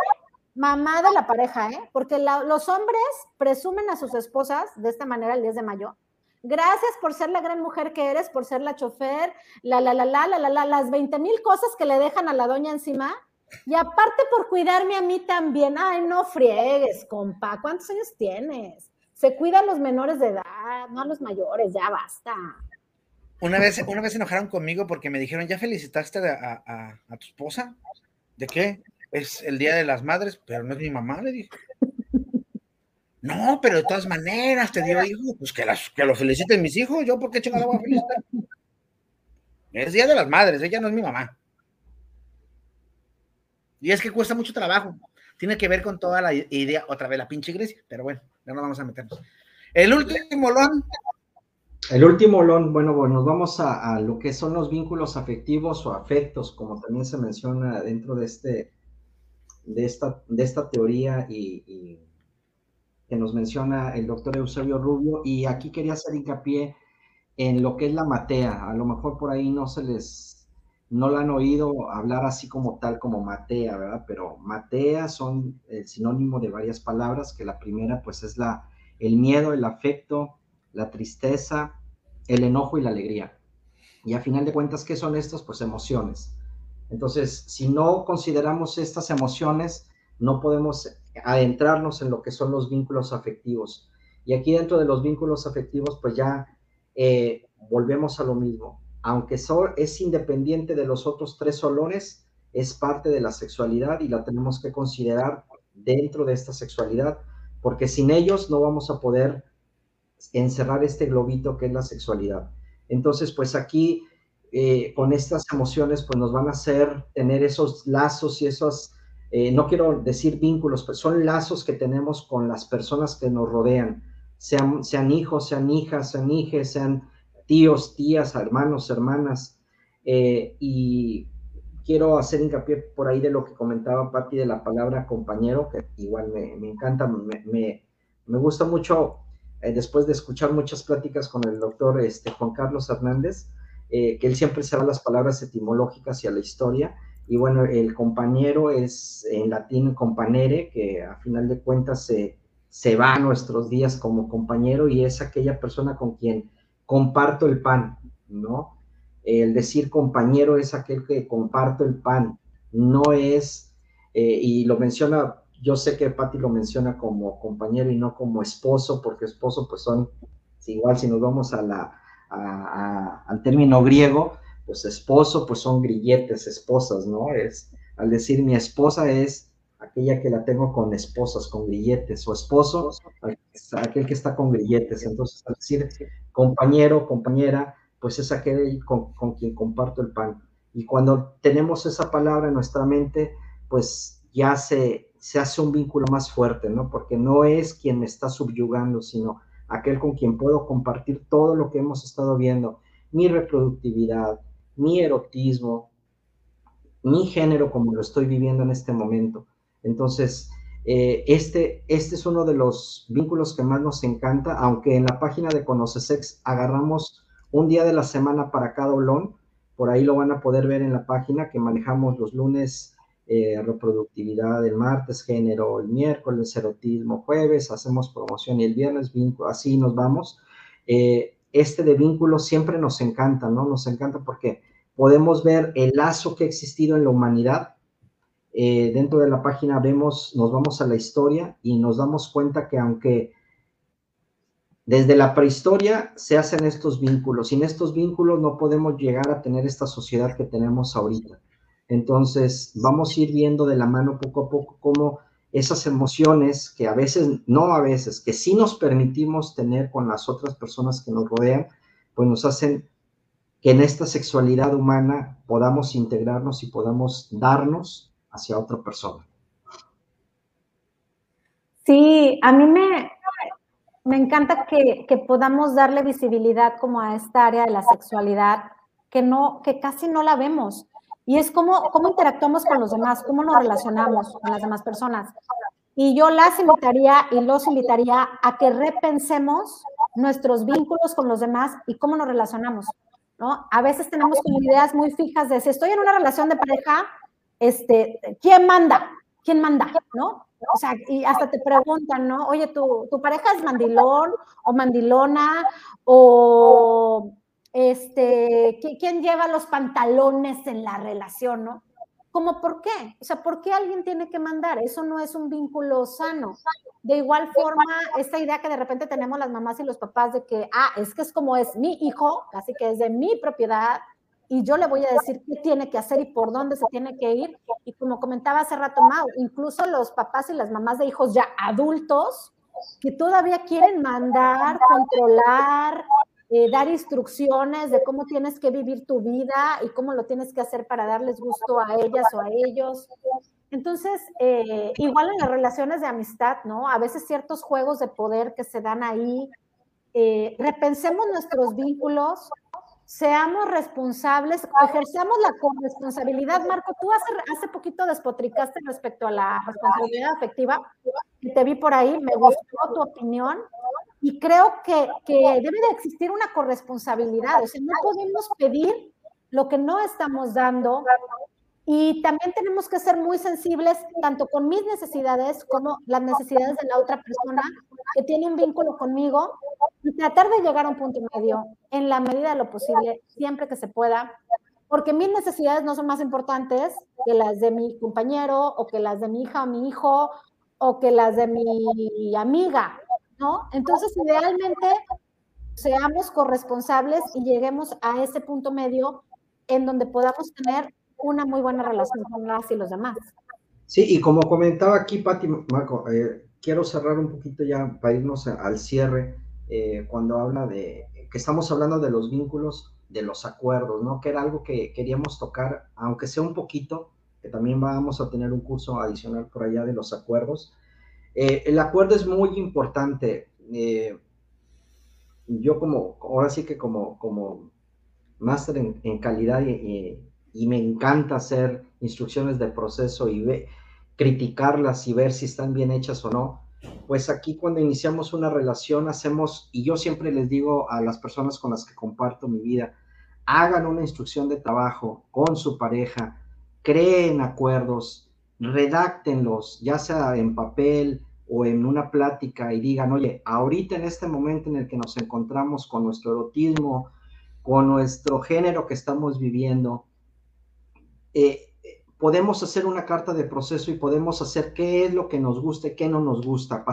mamá de la pareja, ¿eh? Porque los hombres presumen a sus esposas de esta manera el 10 de mayo. Gracias por ser la gran mujer que eres, por ser la chofer, la, la, la, la, la, la, la las 20 mil cosas que le dejan a la doña encima. Y aparte por cuidarme a mí también. Ay, no friegues, compa. ¿Cuántos años tienes? Se cuidan los menores de edad, no a los mayores, ya basta. Una vez, una vez se enojaron conmigo porque me dijeron, ¿ya felicitaste a, a, a tu esposa? ¿De qué? Es el Día de las Madres, pero no es mi mamá, le dije. No, pero de todas maneras te dio hijo, pues que, que lo feliciten mis hijos, yo por qué chingada voy a felicitar. Es Día de las Madres, ella no es mi mamá. Y es que cuesta mucho trabajo. Tiene que ver con toda la idea, otra vez la pinche iglesia, pero bueno, ya no vamos a meternos. El último lon. El último lon, bueno, bueno, nos vamos a, lo que son los vínculos afectivos o afectos, como también se menciona dentro de este, de esta, de esta teoría y, que nos menciona el doctor Eusebio Rubio. Y aquí quería hacer hincapié en lo que es la matea. A lo mejor por ahí no se les no la han oído hablar así como tal, como matea, ¿verdad? Pero matea son el sinónimo de varias palabras, que la primera pues es la, el miedo, el afecto, la tristeza, el enojo y la alegría. Y a final de cuentas, ¿qué son estos? Pues emociones. Entonces, si no consideramos estas emociones, no podemos adentrarnos en lo que son los vínculos afectivos. Y aquí dentro de los vínculos afectivos, pues ya eh, volvemos a lo mismo aunque es independiente de los otros tres olores, es parte de la sexualidad y la tenemos que considerar dentro de esta sexualidad, porque sin ellos no vamos a poder encerrar este globito que es la sexualidad. Entonces, pues aquí, eh, con estas emociones, pues nos van a hacer tener esos lazos y esos, eh, no quiero decir vínculos, pero son lazos que tenemos con las personas que nos rodean, sean, sean hijos, sean hijas, sean hijes, sean tíos, tías, hermanos, hermanas. Eh, y quiero hacer hincapié por ahí de lo que comentaba Patti de la palabra compañero, que igual me, encanta, me, gusta mucho, eh, después de escuchar muchas pláticas con el doctor este, Juan Carlos Hernández, eh, que él siempre se va las palabras etimológicas y a la historia. Y bueno, el compañero es en latín companere, que a final de cuentas se, se va a nuestros días como compañero y es aquella persona con quien comparto el pan, ¿no? El decir compañero es aquel que comparto el pan, no es, eh, y lo menciona, yo sé que Patti lo menciona como compañero y no como esposo, porque esposo pues son, igual si nos vamos a la, al término griego, pues esposo pues son grilletes, esposas, ¿no? Es, al decir mi esposa es aquella que la tengo con esposas, con grilletes, o esposo, aquel que está con grilletes. Entonces, al decir compañero, compañera, pues es aquel con, quien comparto el pan. Y cuando tenemos esa palabra en nuestra mente, pues ya se, se hace un vínculo más fuerte, ¿no? Porque no es quien me está subyugando, sino aquel con quien puedo compartir todo lo que hemos estado viendo, mi reproductividad, mi erotismo, mi género como lo estoy viviendo en este momento. Entonces, eh, este, este es uno de los vínculos que más nos encanta, aunque en la página de Conocesex agarramos un día de la semana para cada olón, por ahí lo van a poder ver en la página que manejamos los lunes eh, reproductividad, el martes género, el miércoles erotismo, jueves hacemos promoción y el viernes vínculo, así nos vamos. Eh, este de vínculo siempre nos encanta, ¿no? Nos encanta porque podemos ver el lazo que ha existido en la humanidad eh, dentro de la página vemos, nos vamos a la historia y nos damos cuenta que aunque desde la prehistoria se hacen estos vínculos, sin estos vínculos no podemos llegar a tener esta sociedad que tenemos ahorita. Entonces, vamos a ir viendo de la mano poco a poco cómo esas emociones que a veces, no a veces, que sí nos permitimos tener con las otras personas que nos rodean, pues nos hacen que en esta sexualidad humana podamos integrarnos y podamos darnos hacia otra persona. Sí, a mí me, me encanta que, que, podamos darle visibilidad como a esta área de la sexualidad que no, que casi no la vemos. Y es como cómo interactuamos con los demás, cómo nos relacionamos con las demás personas. Y yo las invitaría y los invitaría a que repensemos nuestros vínculos con los demás y cómo nos relacionamos, ¿no? A veces tenemos como ideas muy fijas de si estoy en una relación de pareja, este, ¿quién manda? ¿Quién manda? ¿No? O sea, y hasta te preguntan, ¿no? Oye, ¿tu, tu pareja es mandilón o mandilona o este, ¿quién lleva los pantalones en la relación, no? ¿Cómo por qué? O sea, ¿por qué alguien tiene que mandar? Eso no es un vínculo sano. De igual forma, esta idea que de repente tenemos las mamás y los papás de que, ah, es que es como es mi hijo, así que es de mi propiedad, y yo le voy a decir qué tiene que hacer y por dónde se tiene que ir. Y como comentaba hace rato Mau, incluso los papás y las mamás de hijos ya adultos que todavía quieren mandar, controlar, eh, dar instrucciones de cómo tienes que vivir tu vida y cómo lo tienes que hacer para darles gusto a ellas o a ellos. Entonces, eh, igual en las relaciones de amistad, ¿no? A veces ciertos juegos de poder que se dan ahí, eh, repensemos nuestros vínculos, seamos responsables, ejercemos la corresponsabilidad. Marco, tú hace, hace poquito despotricaste respecto a la responsabilidad afectiva, y te vi por ahí, me gustó tu opinión, y creo que, que debe de existir una corresponsabilidad, o sea, no podemos pedir lo que no estamos dando y también tenemos que ser muy sensibles tanto con mis necesidades como las necesidades de la otra persona que tiene un vínculo conmigo y tratar de llegar a un punto medio en la medida de lo posible, siempre que se pueda, porque mis necesidades no son más importantes que las de mi compañero o que las de mi hija o mi hijo o que las de mi amiga. ¿no? Entonces, idealmente, seamos corresponsables y lleguemos a ese punto medio en donde podamos tener una muy buena relación con las y los demás. Sí, y como comentaba aquí Pati, Marco, eh, quiero cerrar un poquito ya para irnos al cierre, eh, cuando habla de que estamos hablando de los vínculos, de los acuerdos, ¿no? Que era algo que queríamos tocar, aunque sea un poquito, que también vamos a tener un curso adicional por allá de los acuerdos, eh, el acuerdo es muy importante. Yo como, ahora sí que como, como máster en, calidad y, me encanta hacer instrucciones de proceso y criticarlas y ver si están bien hechas o no, pues aquí cuando iniciamos una relación hacemos, y yo siempre les digo a las personas con las que comparto mi vida, hagan una instrucción de trabajo con su pareja, creen acuerdos, redáctenlos, ya sea en papel, o en una plática y digan, oye, ahorita en este momento en el que nos encontramos con nuestro erotismo, con nuestro género que estamos viviendo, eh, podemos hacer una carta de proceso y podemos hacer qué es lo que nos gusta y qué no nos gusta,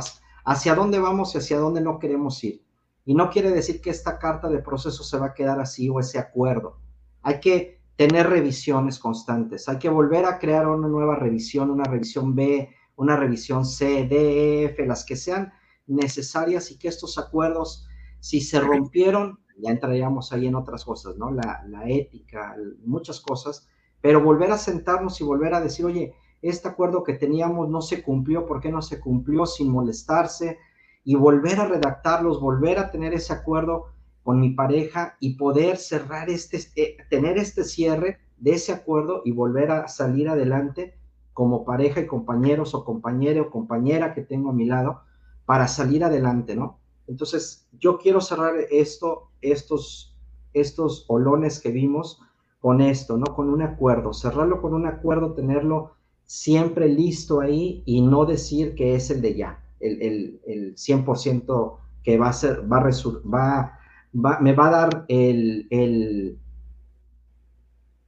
hacia dónde vamos y hacia dónde no queremos ir. Y no quiere decir que esta carta de proceso se va a quedar así o ese acuerdo. Hay que tener revisiones constantes, hay que volver a crear una nueva revisión, una revisión B, una revisión C, D, F, las que sean necesarias y que estos acuerdos, si se rompieron, ya entraríamos ahí en otras cosas, ¿no? La, ética, muchas cosas, pero volver a sentarnos y volver a decir, oye, este acuerdo que teníamos no se cumplió, ¿por qué no se cumplió sin molestarse? Y volver a redactarlos, volver a tener ese acuerdo con mi pareja y poder cerrar este, eh, tener este cierre de ese acuerdo y volver a salir adelante como pareja y compañeros o compañero o compañera que tengo a mi lado para salir adelante, ¿no? Entonces, yo quiero cerrar esto, estos, estos olones que vimos con esto, ¿no? Con un acuerdo, cerrarlo con un acuerdo, tenerlo siempre listo ahí y no decir que es el de ya, el, el, el 100% que va a ser, va a, va, va, me va a dar el, el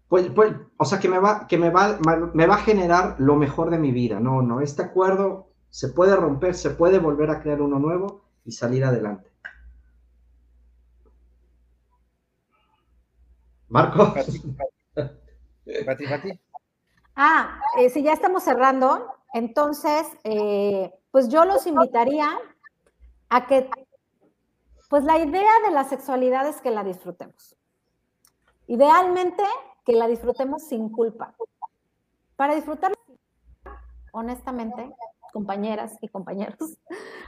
pues, pues, o sea, que me va, que me va, me va a generar lo mejor de mi vida. No, no, este acuerdo se puede romper, se puede volver a crear uno nuevo y salir adelante. Marco. Pati, Pati. Ah, eh, si ya estamos cerrando, entonces, eh, pues yo los invitaría a que, pues la idea de la sexualidad es que la disfrutemos. Idealmente, que la disfrutemos sin culpa. Para disfrutar, honestamente, compañeras y compañeros,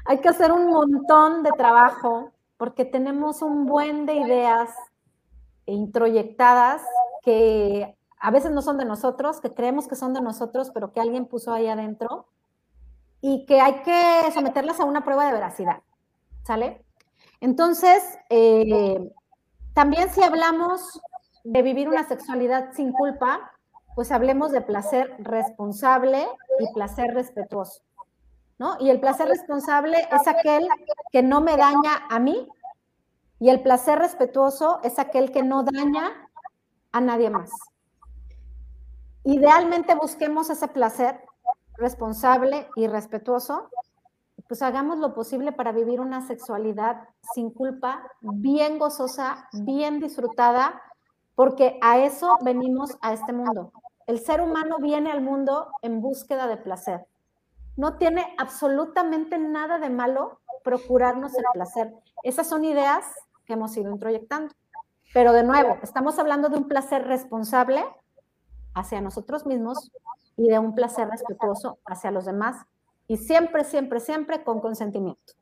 hay que hacer un montón de trabajo porque tenemos un buen de ideas introyectadas que a veces no son de nosotros, que creemos que son de nosotros, pero que alguien puso ahí adentro y que hay que someterlas a una prueba de veracidad. ¿Sale? Entonces, eh, también si hablamos de vivir una sexualidad sin culpa, pues hablemos de placer responsable y placer respetuoso. ¿no? Y el placer responsable es aquel que no me daña a mí y el placer respetuoso es aquel que no daña a nadie más. Idealmente busquemos ese placer responsable y respetuoso, pues hagamos lo posible para vivir una sexualidad sin culpa, bien gozosa, bien disfrutada, porque a eso venimos a este mundo. El ser humano viene al mundo en búsqueda de placer. No tiene absolutamente nada de malo procurarnos el placer. Esas son ideas que hemos ido introyectando. Pero de nuevo, estamos hablando de un placer responsable hacia nosotros mismos y de un placer respetuoso hacia los demás. Y siempre, siempre, siempre con consentimiento.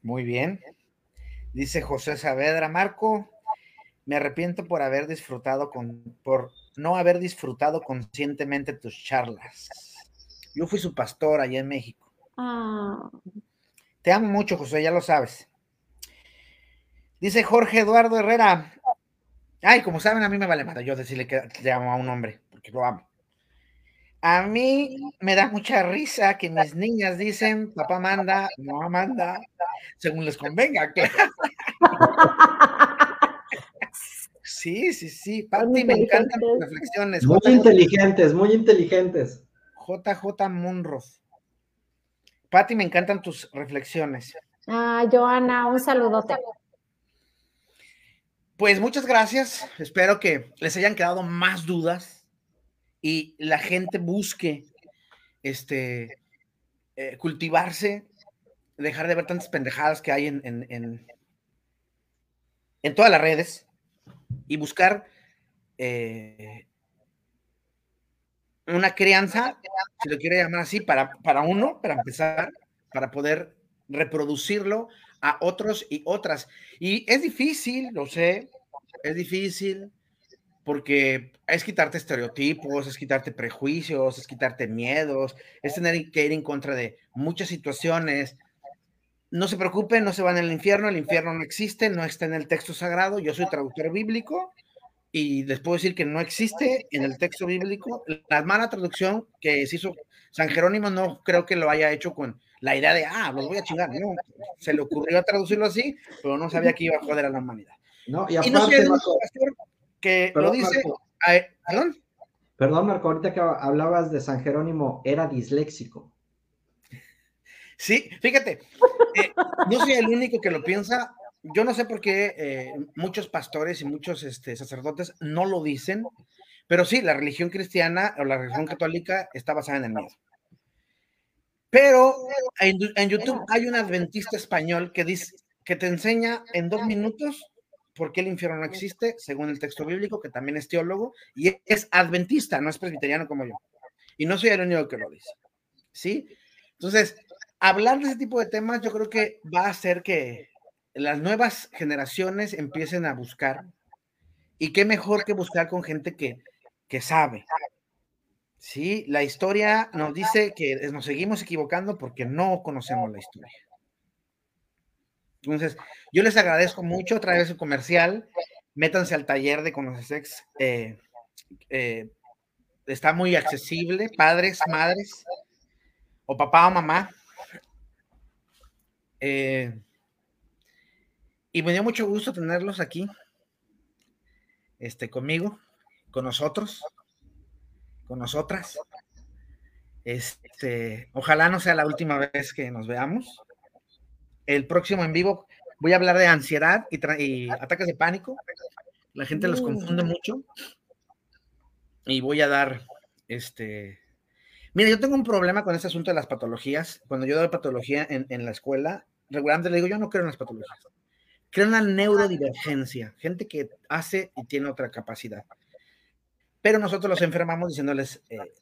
Muy bien. Dice José Saavedra, Marco, me arrepiento por haber disfrutado con, por no haber disfrutado conscientemente tus charlas. Yo fui su pastor allá en México. Ah. Te amo mucho, José, ya lo sabes. Dice Jorge Eduardo Herrera. Ay, como saben, a mí me vale más yo decirle que le amo a un hombre, porque lo amo. A mí me da mucha risa que mis niñas dicen, papá manda, mamá manda, según les convenga, [laughs] claro. Sí, sí, sí. Pati, me encantan tus reflexiones. Muy inteligentes, muy inteligentes. JJ Munrof. Pati, me encantan tus reflexiones. Ah, Joana, un saludote. Pues muchas gracias. Espero que les hayan quedado más dudas y la gente busque este, eh, cultivarse, dejar de ver tantas pendejadas que hay en, en, en, todas las redes y buscar eh, una crianza, si lo quiere llamar así, para, para uno, para empezar, para poder reproducirlo a otros y otras. Y es difícil, lo sé, es difícil porque es quitarte estereotipos, es quitarte prejuicios, es quitarte miedos, es tener que ir en contra de muchas situaciones. No se preocupen, no se van al infierno, el infierno no existe, no está en el texto sagrado, yo soy traductor bíblico y les puedo decir que no existe en el texto bíblico. La mala traducción que se hizo San Jerónimo no creo que lo haya hecho con la idea de, ah, los voy a chingar. No, se le ocurrió traducirlo así, pero no sabía que iba a joder a la humanidad. No, y aparte, que lo dice. ¿Perdón? Perdón, Marco, ahorita que hablabas de San Jerónimo, era disléxico. Sí, fíjate, eh, no soy el único que lo piensa. Yo no sé por qué eh, muchos pastores y muchos este, sacerdotes no lo dicen, pero sí, la religión cristiana o la religión católica está basada en el miedo. Pero en, YouTube hay un adventista español que dice que te enseña en dos minutos por qué el infierno no existe, según el texto bíblico, que también es teólogo, y es adventista, no es presbiteriano como yo. Y no soy el único que lo dice. ¿Sí? Entonces, hablar de ese tipo de temas yo creo que va a hacer que las nuevas generaciones empiecen a buscar. Y qué mejor que buscar con gente que, que sabe, Sí, la historia nos dice que nos seguimos equivocando porque no conocemos la historia. Entonces, yo les agradezco mucho otra vez su comercial. Métanse al taller de Conocesex. Eh, eh, está muy accesible. Padres, madres, o papá o mamá. Eh, y me dio mucho gusto tenerlos aquí, este, conmigo, con nosotros con nosotras. Este, ojalá no sea la última vez que nos veamos. El próximo en vivo voy a hablar de ansiedad y, ataques de pánico. La gente los confunde mucho. Y voy a dar, este, mira, yo tengo un problema con este asunto de las patologías. Cuando yo doy patología en, en la escuela, regularmente le digo, yo no creo en las patologías. Creo en la neurodivergencia, gente que hace y tiene otra capacidad pero nosotros los enfermamos diciéndoles eh,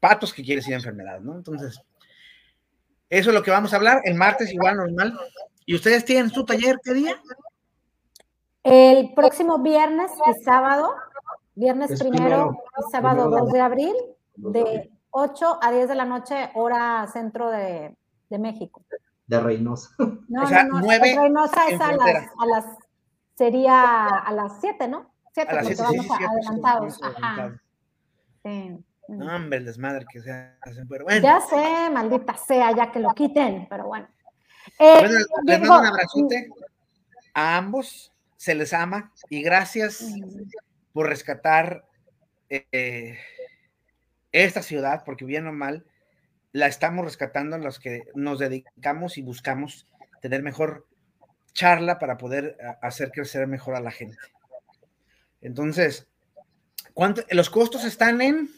patos que quiere decir enfermedad, ¿no? Entonces, eso es lo que vamos a hablar el martes, igual normal. ¿Y ustedes tienen su taller qué día? El próximo viernes y sábado, viernes primero, y sábado 2 de abril, de 8 a 10 de la noche, hora centro de, de México. de Reynosa. No, o sea, no, no. Reynosa es a las, a las, sería a las 7, ¿no? 7, porque siete, vamos sí, adelantados. Ajá. Sí. No, hombre, el desmadre que se hacen, pero bueno. Ya sé, maldita sea, ya que lo quiten, pero bueno. Eh, bueno les mando un abrazote a ambos, se les ama y gracias por rescatar eh, esta ciudad, porque bien o mal, la estamos rescatando en los que nos dedicamos y buscamos tener mejor charla para poder hacer crecer mejor a la gente. Entonces, ¿cuánto, los costos están en?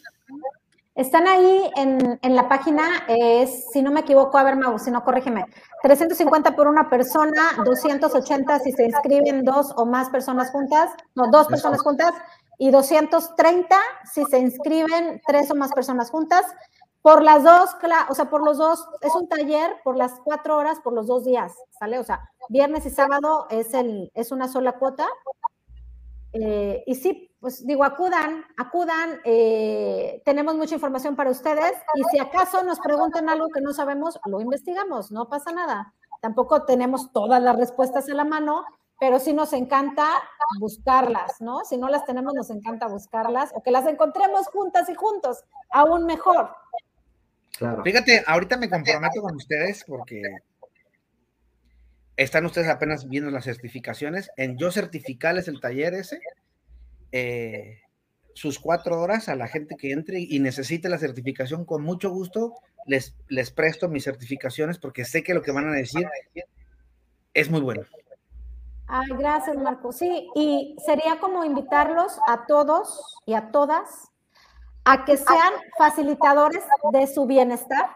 Están ahí en, en, la página, es, si no me equivoco, a ver, Mau, si no, corrígeme, 350 por una persona, 280 si se inscriben dos o más personas juntas, no, dos personas juntas, y 230 si se inscriben tres o más personas juntas. Por las dos, o sea, por los dos, es un taller por las cuatro horas, por los dos días, ¿sale? O sea, viernes y sábado es, el, es una sola cuota. Eh, y sí, pues digo, acudan, acudan, eh, tenemos mucha información para ustedes y si acaso nos preguntan algo que no sabemos, lo investigamos, no pasa nada. Tampoco tenemos todas las respuestas en la mano, pero sí nos encanta buscarlas, ¿no? Si no las tenemos, nos encanta buscarlas o que las encontremos juntas y juntos, aún mejor. Claro. Fíjate, ahorita me comprometo con ustedes porque están ustedes apenas viendo las certificaciones. En yo certificarles el taller ese, eh, sus cuatro horas a la gente que entre y necesite la certificación, con mucho gusto les, les presto mis certificaciones porque sé que lo que van a decir es muy bueno. Ay, gracias, Marco. Sí, y sería como invitarlos a todos y a todas a que sean facilitadores de su bienestar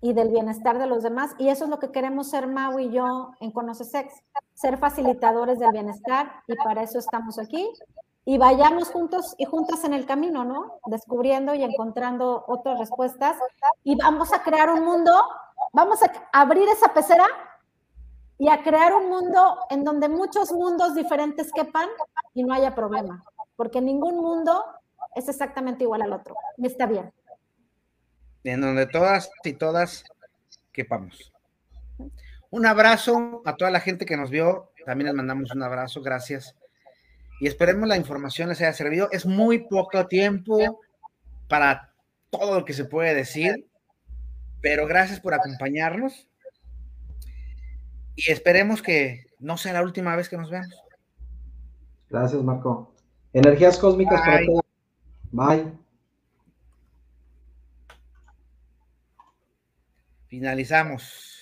y del bienestar de los demás. Y eso es lo que queremos ser Mau y yo en Conoce Sex, ser facilitadores del bienestar y para eso estamos aquí. Y vayamos juntos y juntas en el camino, ¿no? Descubriendo y encontrando otras respuestas. Y vamos a crear un mundo, vamos a abrir esa pecera y a crear un mundo en donde muchos mundos diferentes quepan y no haya problema, porque ningún mundo es exactamente igual al otro. Está bien. En donde todas y todas quepamos. Un abrazo a toda la gente que nos vio. También les mandamos un abrazo. Gracias. Y esperemos la información les haya servido. Es muy poco tiempo para todo lo que se puede decir, pero gracias por acompañarnos y esperemos que no sea la última vez que nos veamos. Gracias, Marco. Energías cósmicas para todos. Bye. Finalizamos.